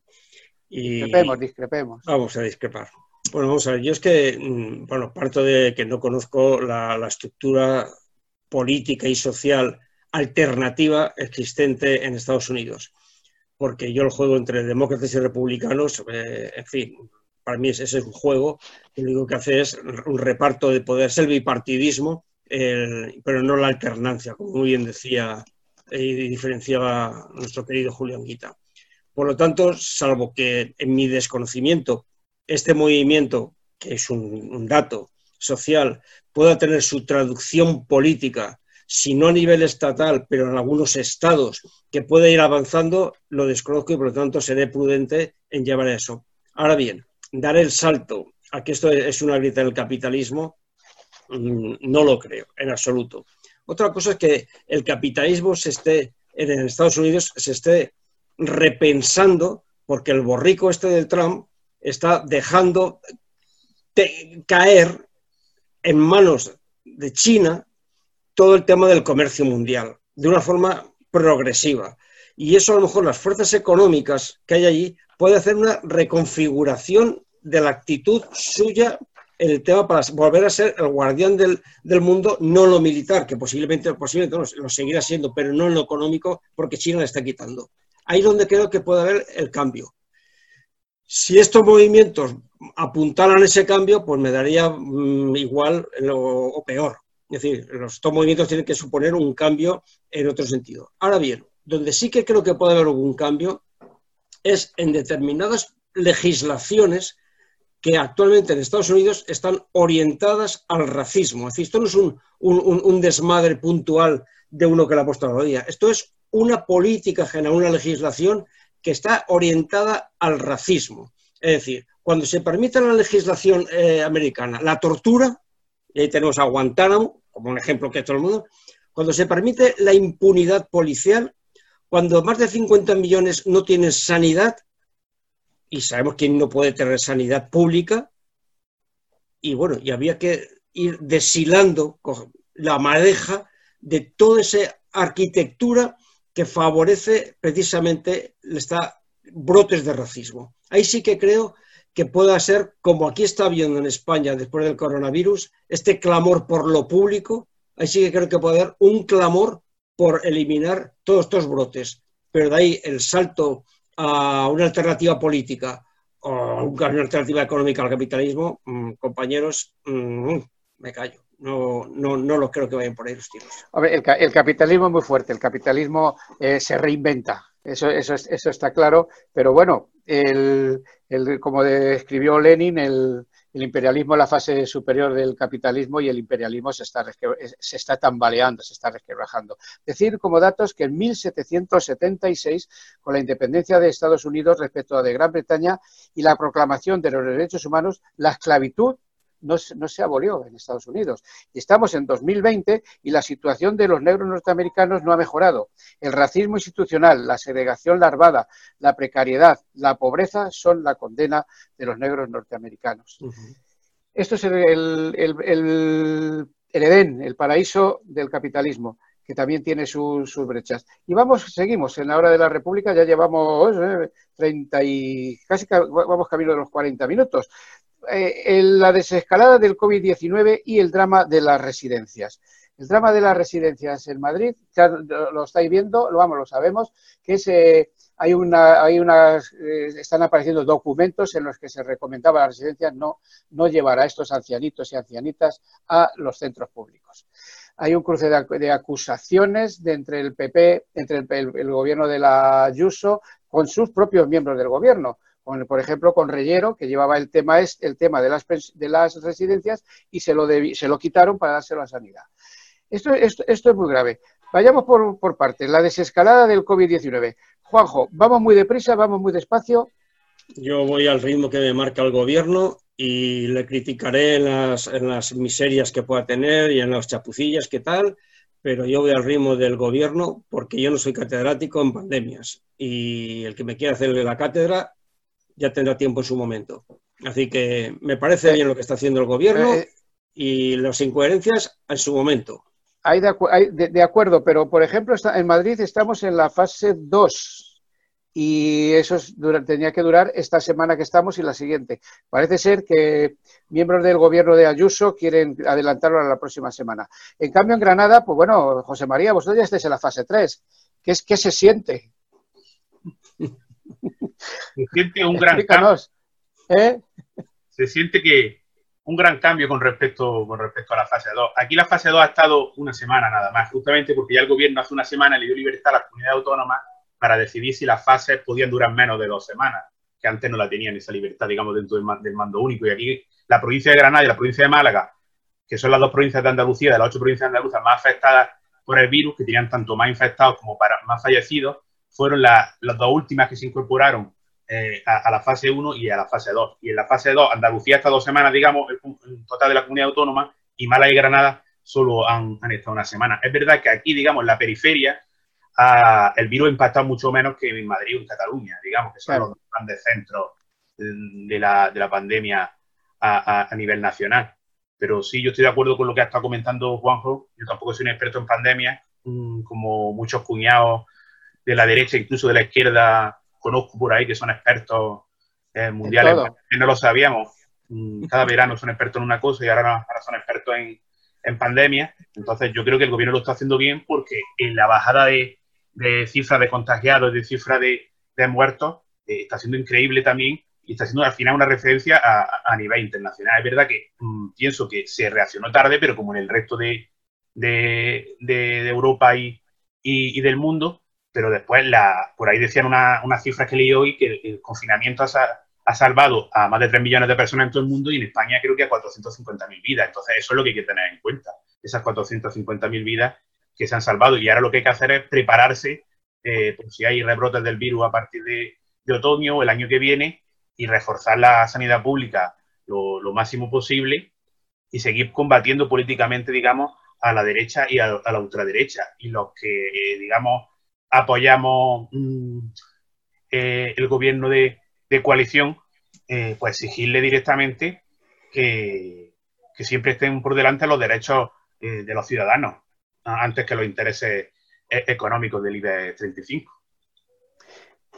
Y Discrepemos, discrepemos. vamos a discrepar. Bueno, vamos a ver, yo es que, mm, bueno, parto de que no conozco la, la estructura política y social alternativa existente en Estados Unidos, porque yo el juego entre demócratas y republicanos, eh, en fin, para mí ese es un juego que lo único que hace es un reparto de poder, es el bipartidismo, pero no la alternancia, como muy bien decía y diferenciaba nuestro querido Julián Guita. Por lo tanto, salvo que en mi desconocimiento este movimiento, que es un dato social, pueda tener su traducción política, si no a nivel estatal, pero en algunos estados, que pueda ir avanzando, lo desconozco y por lo tanto seré prudente en llevar eso. Ahora bien, dar el salto a que esto es una grita del capitalismo, mm, no lo creo, en absoluto. Otra cosa es que el capitalismo se esté, en Estados Unidos, se esté repensando, porque el borrico este del Trump está dejando caer en manos de China todo el tema del comercio mundial, de una forma progresiva. Y eso a lo mejor las fuerzas económicas que hay allí puede hacer una reconfiguración de la actitud suya en el tema para volver a ser el guardián del, del mundo, no lo militar, que posiblemente, posiblemente no, lo seguirá siendo, pero no en lo económico, porque China le está quitando. Ahí es donde creo que puede haber el cambio. Si estos movimientos apuntaran ese cambio, pues me daría mm, igual o peor. Es decir, estos movimientos tienen que suponer un cambio en otro sentido. Ahora bien, donde sí que creo que puede haber algún cambio es en determinadas legislaciones que actualmente en Estados Unidos están orientadas al racismo. Es decir, esto no es un, un- desmadre puntual de uno que le ha puesto la rodilla. Esto es una política general, una legislación que está orientada al racismo. Es decir, cuando se permite en la legislación eh, americana la tortura, y ahí tenemos a Guantánamo, como un ejemplo que todo el mundo, cuando se permite la impunidad policial, cuando más de 50 millones no tienen sanidad, y sabemos quién no puede tener sanidad pública, y bueno, y había que ir deshilando la madeja de toda esa arquitectura que favorece precisamente esta brotes de racismo. Ahí sí que creo que pueda ser, como aquí está habiendo en España después del coronavirus, este clamor por lo público, ahí sí que creo que puede haber un clamor por eliminar todos estos brotes. Pero de ahí el salto a una alternativa política o a una alternativa económica al capitalismo, mm, compañeros, mm, me callo. No, no, no lo creo que vayan por ahí los tiros. Hombre, el, ca- el capitalismo es muy fuerte, el capitalismo eh, se reinventa, eso, eso, es- eso está claro, pero bueno, el, como describió Lenin, el, imperialismo es la fase superior del capitalismo y el imperialismo se está, se está tambaleando, se está resquebrajando. Decir como datos que en 1776, con la independencia de Estados Unidos respecto a de Gran Bretaña y la proclamación de los derechos humanos, la esclavitud no, se- no se abolió en Estados Unidos. Estamos en 2020 y la situación de los negros norteamericanos no ha mejorado. El racismo institucional, la segregación larvada, la precariedad, la pobreza son la condena de los negros norteamericanos. Esto es el, el- el- el- Edén, el paraíso del capitalismo. que también tiene sus, sus brechas. Y vamos, seguimos, en la hora de la República ya llevamos eh, 30 y casi ca- vamos camino de los 40 minutos. Eh, la desescalada del COVID-19 y el drama de las residencias. El drama de las residencias en Madrid, ya lo estáis viendo, lo vamos, lo sabemos, que es, eh, hay una, hay unas, eh, están apareciendo documentos en los que se recomendaba a las residencias no, no llevar a estos ancianitos y ancianitas a los centros públicos. Hay un cruce de acusaciones de entre el PP, entre el, el- el gobierno de la Ayuso, con sus propios miembros del gobierno. Por ejemplo, con Reyero, que llevaba el tema, el tema de, las, de las residencias y se lo, se lo quitaron para dárselo a Sanidad. Esto, esto, esto es muy grave. Vayamos por, por partes. La desescalada del COVID-19. Juanjo, vamos muy deprisa, vamos muy despacio. Yo voy al ritmo que me marca el gobierno y le criticaré en las, las miserias que pueda tener y en las chapucillas que tal, pero yo voy al ritmo del gobierno porque yo no soy catedrático en pandemias y el que me quiera hacerle la cátedra ya tendrá tiempo en su momento. Así que me parece bien lo que está haciendo el gobierno Eh, y las incoherencias en su momento. Hay de, acu- hay de- de acuerdo, pero por ejemplo, está- en Madrid estamos en la fase 2 y eso es dura- tenía que durar esta semana que estamos y la siguiente. Parece ser que miembros del gobierno de Ayuso quieren adelantarlo a la próxima semana. En cambio, en Granada, pues bueno, José María, vosotros ya estáis en la fase 3. ¿Qué, es, qué se siente? Se siente un gran cambio. ¿Eh? Se siente que un gran cambio con respecto, con respecto a la fase 2. Aquí la fase 2 ha estado una semana nada más, justamente porque ya el gobierno hace una semana le dio libertad a las comunidades autónomas para decidir si las fases podían durar menos de dos semanas, que antes no la tenían esa libertad, digamos, dentro del mando único. Y aquí la provincia de Granada y la provincia de Málaga, que son las dos provincias de Andalucía, de las ocho provincias andaluzas más afectadas por el virus, que tenían tanto más infectados como para más fallecidos, fueron la- las dos últimas que se incorporaron eh, a, a la fase 1 y a la fase 2. Y en la fase 2, Andalucía está dos semanas, digamos, el, el total de la comunidad autónoma, y Málaga y Granada solo han, han estado una semana. Es verdad que aquí, digamos, en la periferia, ah, el virus ha impactado mucho menos que en Madrid o en Cataluña, digamos, que son Claro. los grandes centros de la, de la pandemia a, a- a nivel nacional. Pero sí, yo estoy de acuerdo con lo que ha estado comentando Juanjo. Yo tampoco soy un experto en pandemia, mm, como muchos cuñados de la derecha, incluso de la izquierda, conozco por ahí que son expertos eh, mundiales, que no lo sabíamos. Mm, Cada verano son expertos en una cosa y ahora, son expertos en, en pandemia. Entonces, yo creo que el gobierno lo está haciendo bien porque en la bajada de, de cifras de contagiados, de cifras de, de muertos, eh, está siendo increíble también y está siendo al final una referencia a, a- a nivel internacional. Es verdad que mm, pienso que se reaccionó tarde, pero como en el resto de, de, de- de Europa y, y- y del mundo, pero después la, por ahí decían una- unas cifras que leí hoy que el, confinamiento ha, ha salvado a más de 3 millones de personas en todo el mundo y en España creo que a 450.000 vidas. Entonces eso es lo que hay que tener en cuenta, esas 450.000 vidas que se han salvado. Y ahora lo que hay que hacer es prepararse eh, por si hay rebrotes del virus a partir de, de otoño o el año que viene y reforzar la sanidad pública lo, lo máximo posible y seguir combatiendo políticamente, digamos, a la derecha y a, a la ultraderecha. Y los que, eh, digamos, apoyamos mm, eh, el gobierno de, coalición, eh, pues exigirle directamente que, siempre estén por delante los derechos eh, de los ciudadanos, antes que los intereses económicos del IBEX 35.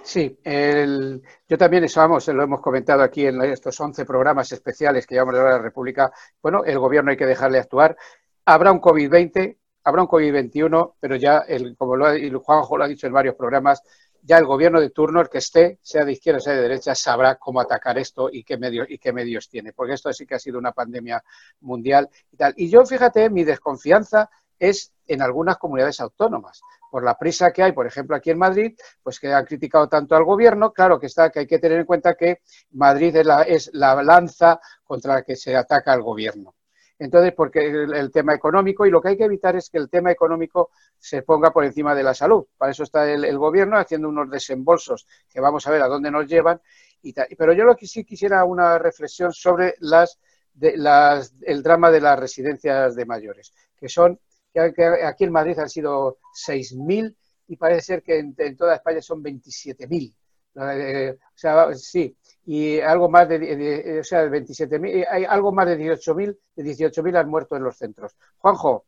Sí, el- yo también eso, lo hemos comentado aquí en estos 11 programas especiales que llevamos de la República. Bueno, el gobierno hay que dejarle actuar. Habrá un COVID-20, habrá un COVID-21, pero ya, como lo ha, Juanjo lo ha dicho en varios programas, ya el gobierno de turno, el que esté, sea de izquierda sea de derecha, sabrá cómo atacar esto y qué medios, y qué medios tiene, porque esto sí que ha sido una pandemia mundial y tal. Y yo, fíjate, mi desconfianza es en algunas comunidades autónomas. Por la prisa que hay, por ejemplo, aquí en Madrid, pues que han criticado tanto al gobierno, claro que está, que hay que tener en cuenta que Madrid es la, es la lanza contra la que se ataca al gobierno. Entonces, porque el, el tema económico, y lo que hay que evitar es que el tema económico se ponga por encima de la salud. Para eso está el, gobierno haciendo unos desembolsos que vamos a ver a dónde nos llevan. Y tal. Pero yo lo que sí quisiera una reflexión sobre las, de, las, el drama de las residencias de mayores, que son que, aquí en Madrid han sido 6.000 y parece ser que en, en toda España son 27.000. Eh, o sea, sí, y algo más de, de, de o sea, 27.000, hay algo más de 18.000, de 18.000 han muerto en los centros. Juanjo.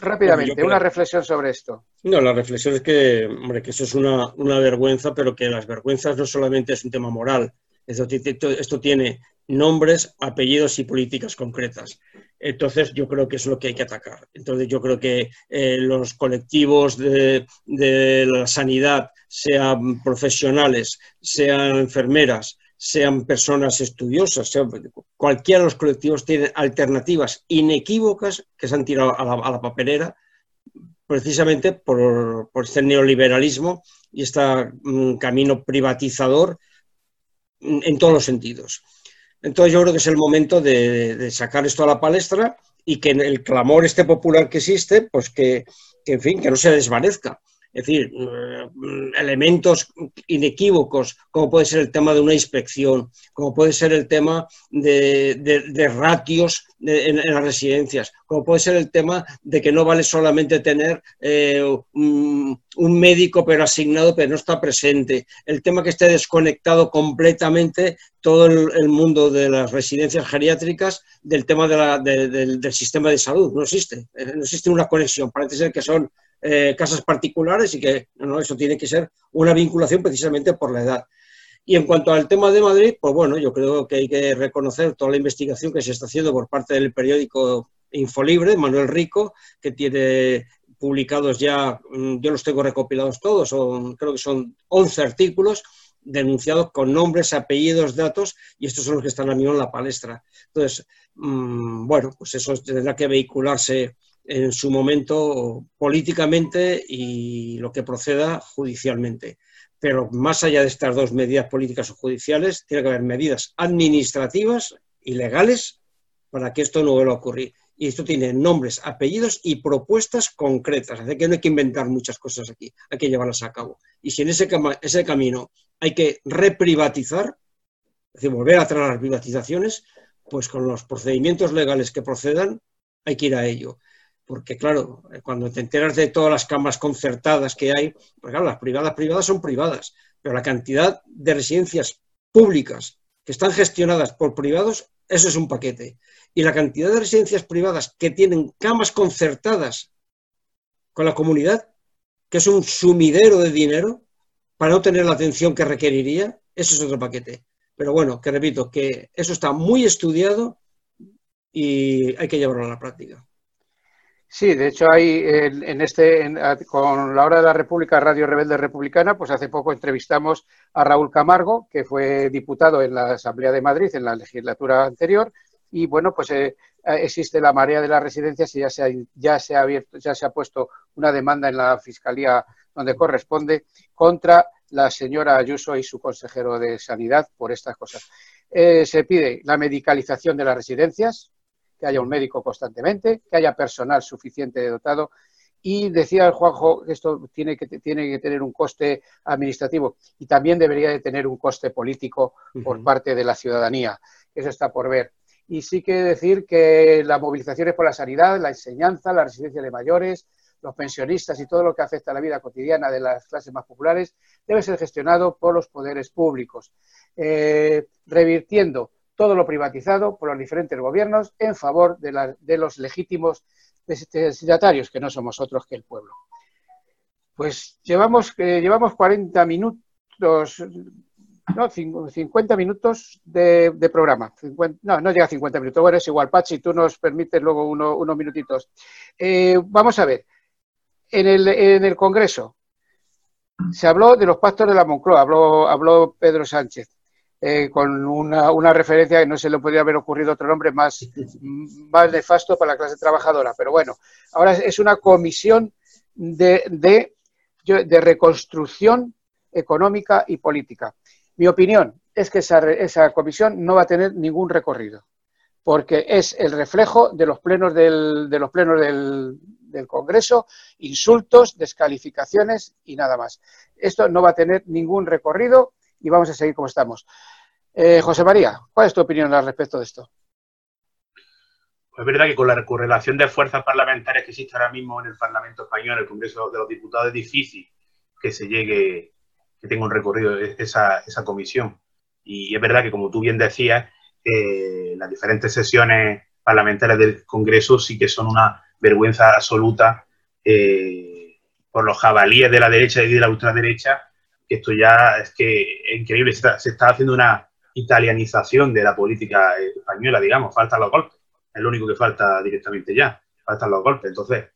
Rápidamente, creo- una reflexión sobre esto. No, la reflexión es que, hombre, que eso es una, una vergüenza, pero que las vergüenzas no solamente es un tema moral. Esto, esto- esto tiene nombres, apellidos y políticas concretas. Entonces, yo creo que es lo que hay que atacar. Entonces, yo creo que eh, los colectivos de, la sanidad, sean profesionales, sean enfermeras, sean personas estudiosas, sean- cualquiera de los colectivos tiene alternativas inequívocas que se han tirado a la, a la papelera precisamente por, este neoliberalismo y este mm, camino privatizador en todos los sentidos. Entonces yo creo que es el momento de, sacar esto a la palestra y que el clamor este popular que existe, pues que, en fin, que no se desvanezca. Es decir, mm, elementos inequívocos, como puede ser el tema de una inspección, como puede ser el tema de, de- ratios en, las residencias, como puede ser el tema de que no vale solamente tener eh, un, médico pero asignado pero no está presente, el tema que esté desconectado completamente todo el, mundo de las residencias geriátricas del tema del, del sistema de salud, no existe, eh, no existe una conexión, parece ser que son eh, casas particulares y que eso tiene que ser una vinculación precisamente por la edad. Y en cuanto al tema de Madrid, pues bueno, yo creo que hay que reconocer toda la investigación que se está haciendo por parte del periódico Infolibre, Manuel Rico, que tiene publicados ya, mm, yo los tengo recopilados todos, son, creo que son 11 artículos denunciados con nombres, apellidos, datos, y estos son los que están a mí en la palestra. Entonces, mm, bueno, pues eso tendrá que vehicularse en su momento políticamente y lo que proceda judicialmente. Pero más allá de estas dos medidas políticas o judiciales, tiene que haber medidas administrativas y legales para que esto no vuelva a ocurrir. Y esto tiene nombres, apellidos y propuestas concretas. Así que no hay que inventar muchas cosas aquí, hay que llevarlas a cabo. Y si en ese, cama- ese camino hay que reprivatizar, es decir, volver a traer las privatizaciones, pues con los procedimientos legales que procedan, hay que ir a ello. Porque, claro, eh, cuando te enteras de todas las camas concertadas que hay, pues claro, las privadas privadas son privadas, pero la cantidad de residencias públicas que están gestionadas por privados, eso es un paquete. Y la cantidad de residencias privadas que tienen camas concertadas con la comunidad, que es un sumidero de dinero para no tener la atención que requeriría, eso es otro paquete. Pero bueno, que repito, que eso está muy estudiado y hay que llevarlo a la práctica. Sí, de hecho hay en, en este en- con la hora de la República Radio Rebelde Republicana, pues hace poco entrevistamos a Raúl Camargo, que fue diputado en la Asamblea de Madrid en la legislatura anterior, y bueno, pues eh, existe la marea de las residencias y ya se ha, ya se ha abierto, ya se ha puesto una demanda en la fiscalía donde corresponde contra la señora Ayuso y su consejero de Sanidad por estas cosas. Eh, se pide la medicalización de las residencias, que haya un médico constantemente, que haya personal suficiente dotado. Y decía el Juanjo que esto tiene que, tiene que tener un coste administrativo y también debería de tener un coste político por parte de la ciudadanía. Eso está por ver. Y sí que decir que las movilizaciones por la sanidad, la enseñanza, la residencia de mayores, los pensionistas y todo lo que afecta a la vida cotidiana de las clases más populares debe ser gestionado por los poderes públicos, eh, revirtiendo todo lo privatizado por los diferentes gobiernos en favor de, la- de los legítimos destinatarios, que no somos otros que el pueblo. Pues llevamos, eh, llevamos 40 minutos, no, cin- 50 minutos de, programa. 50 no, no llega a 50 minutos. Bueno, es igual, Pachi, tú nos permites luego uno- unos minutitos. Eh, vamos a ver, en el, en el Congreso se habló de los pactos de la Moncloa, habló, habló Pedro Sánchez. Eh, con una, una referencia que no se le podría haber ocurrido otro nombre más, más nefasto para la clase trabajadora. Pero bueno, ahora es una comisión de, de, de reconstrucción económica y política. Mi opinión es que esa, esa comisión no va a tener ningún recorrido, porque es el reflejo de los plenos del, de los plenos del, del Congreso, insultos, descalificaciones y nada más. Esto no va a tener ningún recorrido y vamos a seguir como estamos. Eh, José María, ¿cuál es tu opinión al respecto de esto? Pues es verdad que con la correlación de fuerzas parlamentarias que existe ahora mismo en el Parlamento Español, en el Congreso de los Diputados, es difícil que se llegue, que tenga un recorrido esa, comisión. Y es verdad que, como tú bien decías, las diferentes sesiones parlamentarias del Congreso sí que son una vergüenza absoluta eh, por los jabalíes de la derecha y de la ultraderecha, esto ya es que es increíble, se está, haciendo una italianización de la política española, digamos, faltan los golpes, es lo único que falta directamente ya, faltan los golpes. Entonces,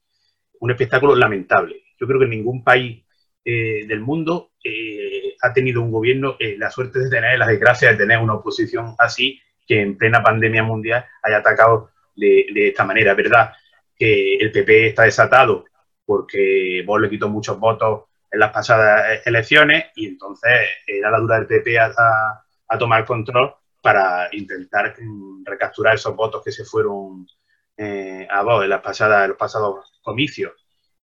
un espectáculo lamentable. Yo creo que ningún país eh, del mundo eh, ha tenido un gobierno eh, la suerte de tener, la desgracia de tener una oposición así, que en plena pandemia mundial haya atacado de, esta manera. Verdad que el PP está desatado porque Vox le quitó muchos votos en las pasadas elecciones y entonces era la dura del PP a, a, tomar control para intentar mm, recapturar esos votos que se fueron eh, a Vox en las pasadas, en los pasados comicios.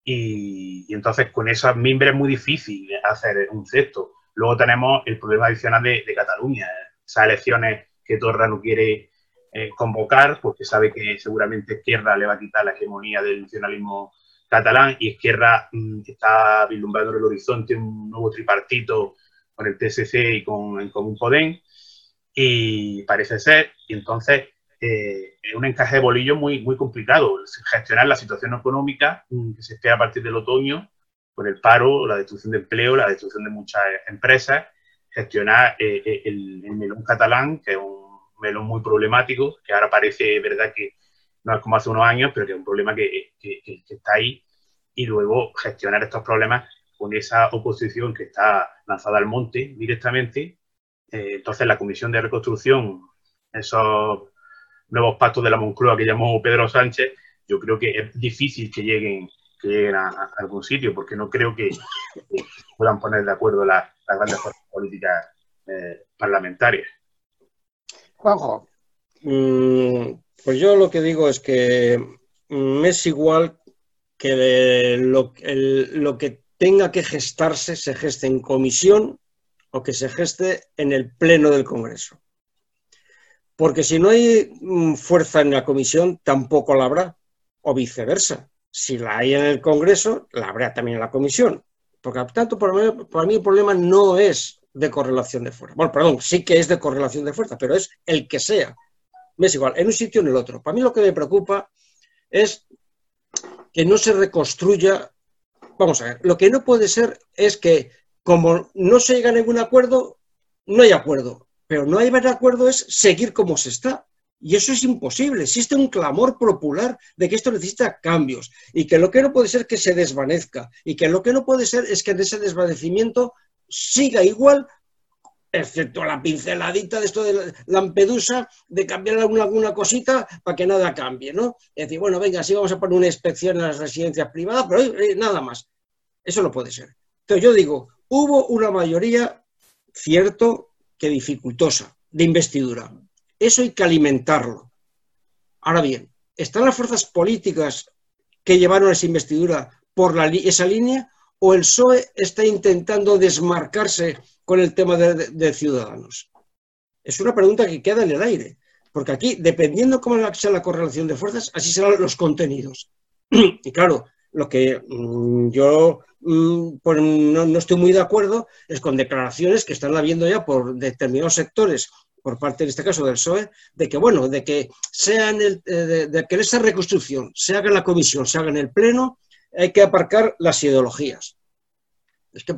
Y, y, entonces con esas mimbres es muy difícil hacer un cesto. Luego tenemos el problema adicional de, de Cataluña, esas elecciones que Torra no quiere eh, convocar porque sabe que seguramente Izquierda le va a quitar la hegemonía del nacionalismo catalán y Izquierda mmm, está vislumbrando en el horizonte un nuevo tripartito con el PSC y con, con un Podem y parece ser, y entonces eh, es un encaje de bolillo muy, muy complicado, gestionar la situación económica mmm, que se espera a partir del otoño con el paro, la destrucción de empleo, la destrucción de muchas empresas, gestionar eh, eh el, el melón catalán, que es un melón muy problemático, que ahora parece verdad que no es como hace unos años, pero que es un problema que, que, que, que está ahí, y luego gestionar estos problemas con esa oposición que está lanzada al monte directamente. Eh, entonces, la Comisión de Reconstrucción, esos nuevos pactos de la Moncloa que llamó Pedro Sánchez, yo creo que es difícil que lleguen, que lleguen a, a algún sitio, porque no creo que, que puedan poner de acuerdo las, las grandes fuerzas políticas eh, parlamentarias. Juanjo. Pues yo lo que digo es que mm, es igual que lo, que tenga que gestarse se geste en comisión o que se geste en el pleno del Congreso. Porque si no hay mm, fuerza en la comisión, tampoco la habrá, o viceversa. Si la hay en el Congreso, la habrá también en la comisión. Porque, tanto, para mí, para mí el problema no es de correlación de fuerza. Bueno, perdón, sí que es de correlación de fuerza, pero es el que sea. Es igual, en un sitio o en el otro. Para mí lo que me preocupa es que no se reconstruya. Vamos a ver, lo que no puede ser es que, como no se llega a ningún acuerdo, no hay acuerdo. Pero no hay acuerdo es seguir como se está. Y eso es imposible. Existe un clamor popular de que esto necesita cambios y que lo que no puede ser que se desvanezca y que lo que no puede ser es que en ese desvanecimiento siga igual, excepto la pinceladita de esto de Lampedusa, de cambiar alguna, alguna cosita para que nada cambie, ¿no? Es decir, bueno, venga, sí vamos a poner una inspección en las residencias privadas, pero eh, nada más. Eso no puede ser. Entonces yo digo, hubo una mayoría, cierto, que dificultosa, de investidura. Eso hay que alimentarlo. Ahora bien, ¿están las fuerzas políticas que llevaron esa investidura por la, esa línea o el PSOE está intentando desmarcarse con el tema de, Ciudadanos? Es una pregunta que queda en el aire, porque aquí, dependiendo cómo sea la correlación de fuerzas, así serán los contenidos. Y claro, lo que mmm, yo mmm, pues no, estoy muy de acuerdo es con declaraciones que están habiendo ya por determinados sectores, por parte, en este caso, del PSOE, de que, bueno, de que sea en el, de, de que esa reconstrucción se haga en la comisión, se haga en el pleno, hay que aparcar las ideologías. Es que,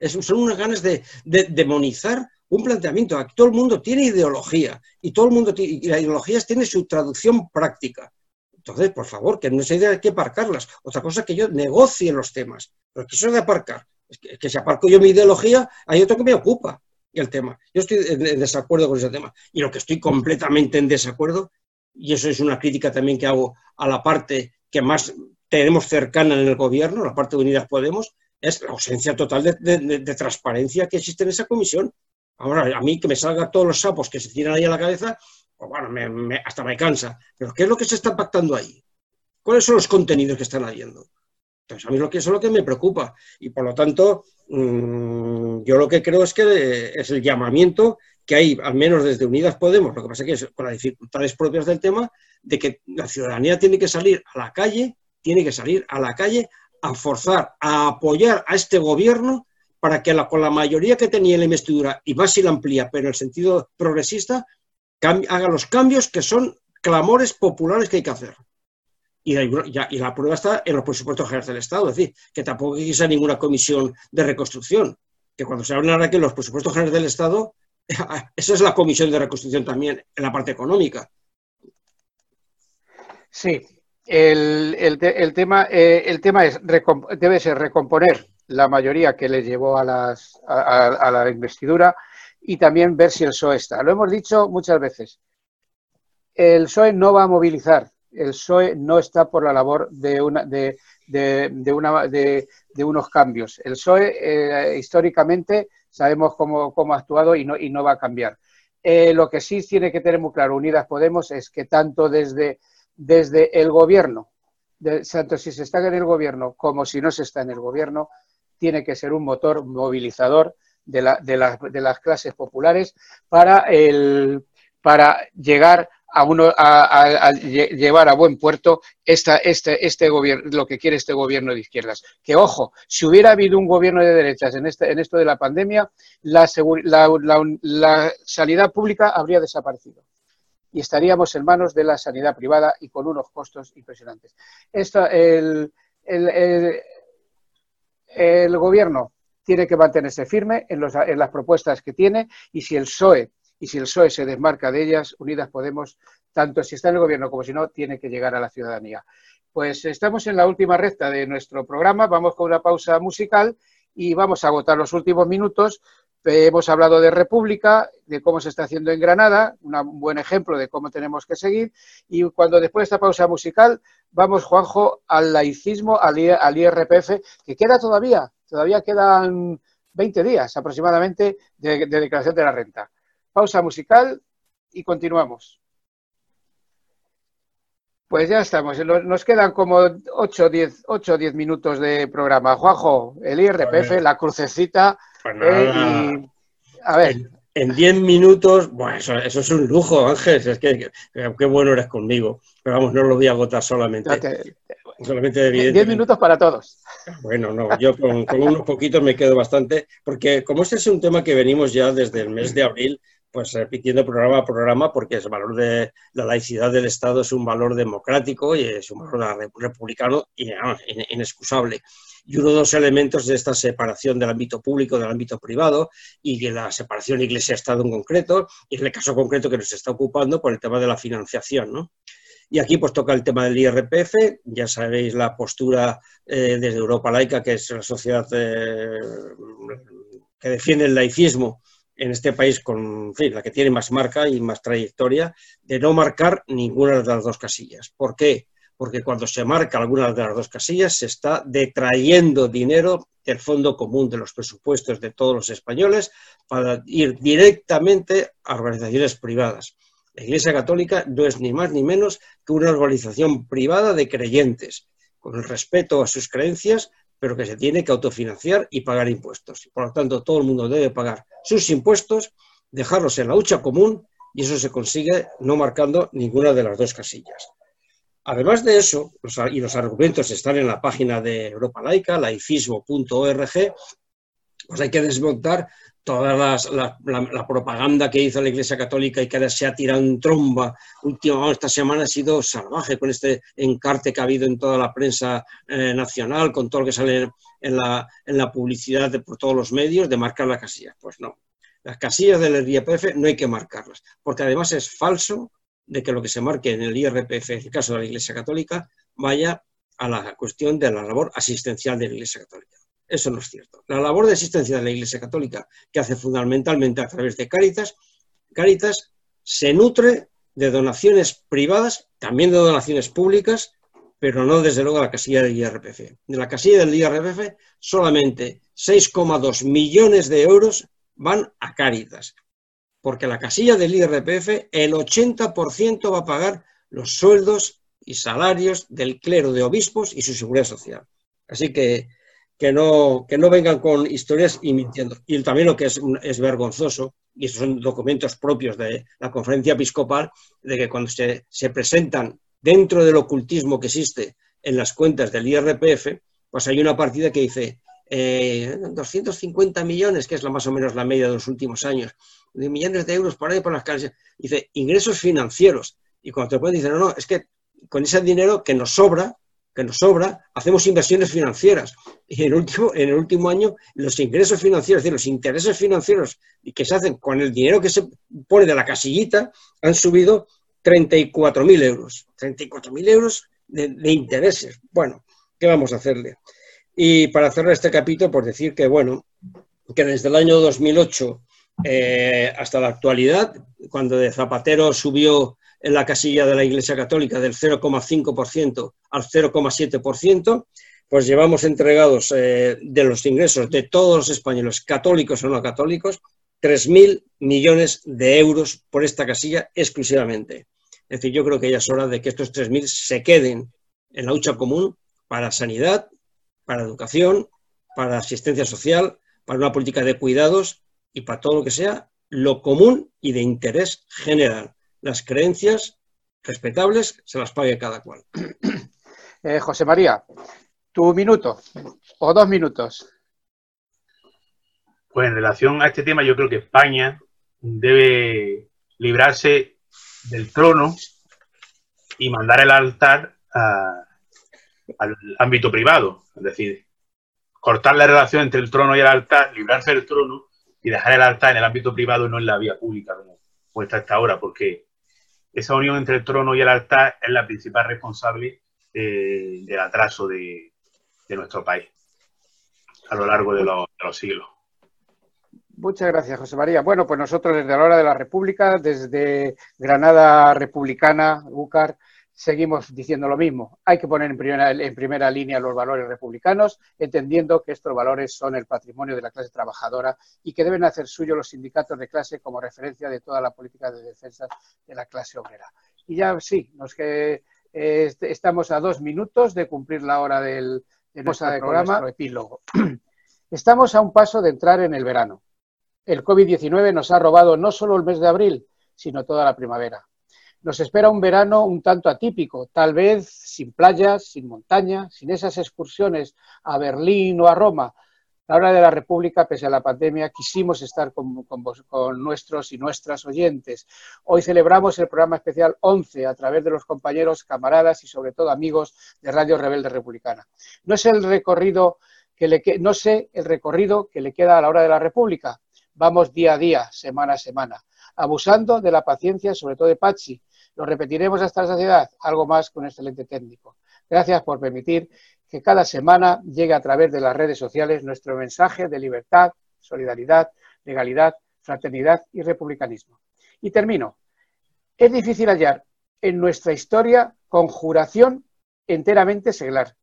es que son unas ganas de, de, demonizar un planteamiento. Aquí todo el mundo tiene ideología y todo el mundo tiene, y las ideologías tienen su traducción práctica. Entonces, por favor, que no se idea de que aparcarlas. Otra cosa es que yo negocie los temas, pero que eso de aparcar, es que, es que si aparco yo mi ideología, hay otro que me ocupa el tema. Yo estoy en desacuerdo con ese tema. Y lo que estoy completamente en desacuerdo, y eso es una crítica también que hago a la parte que más tenemos cercana en el gobierno, la parte de Unidas Podemos, es la ausencia total de, transparencia que existe en esa comisión. Ahora, a mí que me salgan todos los sapos que se tiran ahí a la cabeza, pues bueno, me, me, hasta me cansa. Pero ¿qué es lo que se está pactando ahí? ¿Cuáles son los contenidos que están habiendo? Entonces, a mí lo que, eso es lo que me preocupa. Y por lo tanto, mmm, yo lo que creo es que es el llamamiento que hay, al menos desde Unidas Podemos, lo que pasa es que es con las dificultades propias del tema, de que la ciudadanía tiene que salir a la calle tiene que salir a la calle a forzar, a apoyar a este gobierno para que con la mayoría que tenía en la investidura, y más si la amplía, pero en el sentido progresista, haga los cambios que son clamores populares que hay que hacer. Y, la prueba está en los presupuestos generales del Estado, es decir, que tampoco quisiera ninguna comisión de reconstrucción, que cuando se habla aquí en los presupuestos generales del Estado, esa es la comisión de reconstrucción también en la parte económica. Sí, el, el, tema, eh, el tema es, debe ser recomponer la mayoría que le llevó a, las, a, la investidura y también ver si el PSOE está. Lo hemos dicho muchas veces. El PSOE no va a movilizar, el PSOE no está por la labor de, una, de, de, una, de, unos cambios. El PSOE eh, históricamente sabemos cómo, cómo, ha actuado y no, y no va a cambiar. Eh, lo que sí tiene que tener muy claro Unidas Podemos es que tanto desde desde el gobierno, tanto si se está en el gobierno como si no se está en el gobierno, tiene que ser un motor movilizador de, las clases populares para, el, para llegar a, uno, a, llevar a buen puerto esta, este, este gobierno, lo que quiere este gobierno de izquierdas. Que ojo, si hubiera habido un gobierno de derechas en, este, en esto de la pandemia, la, la sanidad pública habría desaparecido y estaríamos en manos de la sanidad privada y con unos costos impresionantes. El, gobierno tiene que mantenerse firme en, en, las propuestas que tiene y si el PSOE y si el PSOE se desmarca de ellas, Unidas Podemos, tanto si está en el gobierno como si no, tiene que llegar a la ciudadanía. Pues estamos en la última recta de nuestro programa, vamos con una pausa musical y vamos a agotar los últimos minutos Hemos hablado de República, de cómo se está haciendo en Granada, un buen ejemplo de cómo tenemos que seguir. Y cuando después de esta pausa musical, vamos, Juanjo, al laicismo, al, IRPF, que queda todavía, todavía quedan 20 días aproximadamente de, declaración de la renta. Pausa musical y continuamos. Pues ya estamos, nos quedan como 8 o 10, 10 minutos de programa. Juanjo, el IRPF, la crucecita, pues eh, a ver. En 10 minutos, bueno, eso, es un lujo, Ángel, es que qué bueno eres conmigo. Pero vamos, no lo voy a agotar solamente. solamente 10 minutos para todos. Bueno, no, yo con, unos poquitos me quedo bastante, porque como este es un tema que venimos ya desde el mes de abril, pues repitiendo programa a programa, porque el valor de la laicidad del Estado es un valor democrático y es un valor republicano inexcusable y uno de los elementos de esta separación del ámbito público del ámbito privado y de la separación Iglesia-Estado en concreto, y el caso concreto que nos está ocupando por el tema de la financiación. ¿no? Y aquí pues toca el tema del IRPF, ya sabéis la postura eh, desde Europa Laica, que es la sociedad eh, que defiende el laicismo en este país con fin, la que tiene más marca y más trayectoria, de no marcar ninguna de las dos casillas. ¿Por qué? Porque cuando se marca alguna de las dos casillas se está detrayendo dinero del fondo común de los presupuestos de todos los españoles para ir directamente a organizaciones privadas. La Iglesia Católica no es ni más ni menos que una organización privada de creyentes, con el respeto a sus creencias, pero que se tiene que autofinanciar y pagar impuestos. Por lo tanto, todo el mundo debe pagar sus impuestos, dejarlos en la hucha común y eso se consigue no marcando ninguna de las dos casillas. Además de eso, y los argumentos están en la página de Europa Laica, laicismo.org, pues hay que desmontar toda la, propaganda que hizo la Iglesia Católica y que se ha tirado en tromba. Última, esta semana ha sido salvaje con este encarte que ha habido en toda la prensa eh, nacional, con todo lo que sale en la, en la publicidad de, por todos los medios, de marcar las casillas. Pues no, las casillas del IRPF no hay que marcarlas, porque además es falso de que lo que se marque en el IRPF, en el caso de la Iglesia Católica, vaya a la cuestión de la labor asistencial de la Iglesia Católica. Eso no es cierto. La labor de asistencia de la Iglesia Católica, que hace fundamentalmente a través de Cáritas, Cáritas se nutre de donaciones privadas, también de donaciones públicas, pero no desde luego de la casilla del IRPF. De la casilla del IRPF solamente 6,2 millones de euros van a Cáritas porque la casilla del IRPF, el 80% va a pagar los sueldos y salarios del clero de obispos y su seguridad social. Así que que no, que no vengan con historias y mintiendo. Y también lo que es, es vergonzoso, y esos son documentos propios de la conferencia episcopal, de que cuando se, se presentan dentro del ocultismo que existe en las cuentas del IRPF, pues hay una partida que dice 250 eh, millones, que es la, más o menos la media de los últimos años, de millones de euros por ahí por las calles. Dice, ingresos financieros. Y cuando te ponen, dicen, no, no, es que con ese dinero que nos sobra, que nos sobra, hacemos inversiones financieras. Y en el último, en el último año, los ingresos financieros, es decir, los intereses financieros que se hacen con el dinero que se pone de la casillita, han subido 34.000 euros. 34.000 euros de, de intereses. Bueno, ¿qué vamos a hacerle? Y para cerrar este capítulo, por decir que, bueno, que desde el año 2008 eh, hasta la actualidad, cuando de Zapatero subió en la casilla de la Iglesia Católica del 0,5% al 0,7%, pues llevamos entregados eh, de los ingresos de todos los españoles, católicos o no católicos, 3.000 millones de euros por esta casilla exclusivamente. Es decir, yo creo que ya es hora de que estos 3.000 se queden en la lucha común para sanidad, para educación, para asistencia social, para una política de cuidados y para todo lo que sea lo común y de interés general. Las creencias respetables se las pague cada cual. Eh, José María, tu minuto o dos minutos. Pues en relación a este tema, yo creo que España debe librarse del trono y mandar el altar a, al ámbito privado. Es decir, cortar la relación entre el trono y el altar, librarse del trono y dejar el altar en el ámbito privado y no en la vía pública como, está hasta ahora, porque esa unión entre el trono y el altar es la principal responsable eh, del atraso de, nuestro país a lo largo de los, de los siglos. Muchas gracias, José María. Bueno, pues nosotros desde la hora de la República, desde Granada Republicana, UCAR, seguimos diciendo lo mismo. Hay que poner en primera, en primera, línea los valores republicanos, entendiendo que estos valores son el patrimonio de la clase trabajadora y que deben hacer suyo los sindicatos de clase como referencia de toda la política de defensa de la clase obrera. Y ya sí, nos que eh, estamos a dos minutos de cumplir la hora del, de nuestro de programa, epílogo. Estamos a un paso de entrar en el verano. El COVID-19 nos ha robado no solo el mes de abril, sino toda la primavera. Nos espera un verano un tanto atípico, tal vez sin playas, sin montaña, sin esas excursiones a Berlín o a Roma. La hora de la República, pese a la pandemia, quisimos estar con, nuestros y nuestras oyentes. Hoy celebramos el programa especial 11 a través de los compañeros, camaradas y sobre todo amigos de Radio Rebelde Republicana. No es el recorrido que le no sé el recorrido que le queda a la hora de la República, vamos día a día, semana a semana, abusando de la paciencia, sobre todo de Pachi. Lo repetiremos hasta la saciedad, algo más que un excelente técnico. Gracias por permitir que cada semana llegue a través de las redes sociales nuestro mensaje de libertad, solidaridad, legalidad, fraternidad y republicanismo. Y termino. Es difícil hallar en nuestra historia conjuración enteramente seglar,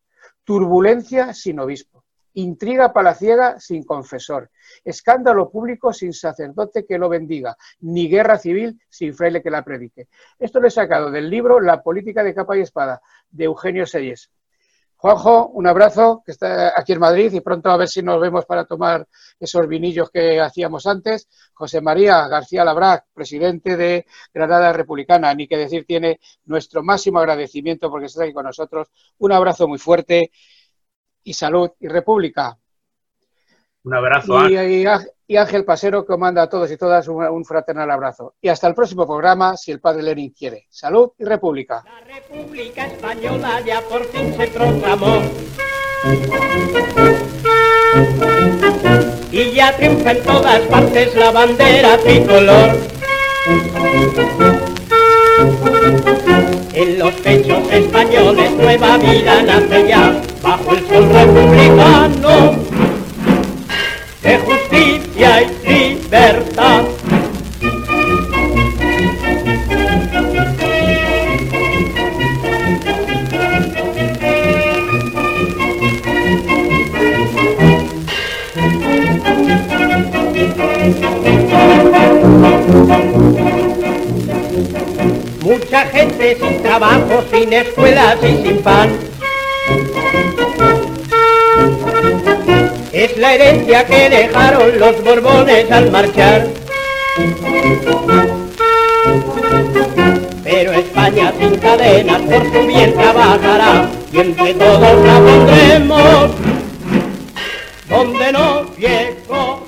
turbulencia sin obispo, intriga palaciega sin confesor, escándalo público sin sacerdote que lo bendiga, ni guerra civil sin fraile que la predique. Esto lo he sacado del libro La política de capa y espada, de Eugenio Selles. Juanjo, un abrazo, que está aquí en Madrid y pronto a ver si nos vemos para tomar esos vinillos que hacíamos antes. José María García Labrac, presidente de Granada Republicana, ni que decir tiene nuestro máximo agradecimiento porque está aquí con nosotros. Un abrazo muy fuerte y salud y república. Un abrazo. Y, y, y, Ángel Pasero que manda a todos y todas un, un, fraternal abrazo. Y hasta el próximo programa, si el padre Lenin quiere. Salud y república. La República Española ya por fin se proclamó. Y ya triunfa en todas partes la bandera tricolor. En los pechos españoles nueva vida nace ya bajo el sol republicano de justicia y libertad. Mucha gente sin trabajo, sin escuelas y sin pan. Es la herencia que dejaron los borbones al marchar. Pero España sin cadenas por su bien trabajará y entre todos la pondremos donde no llegó.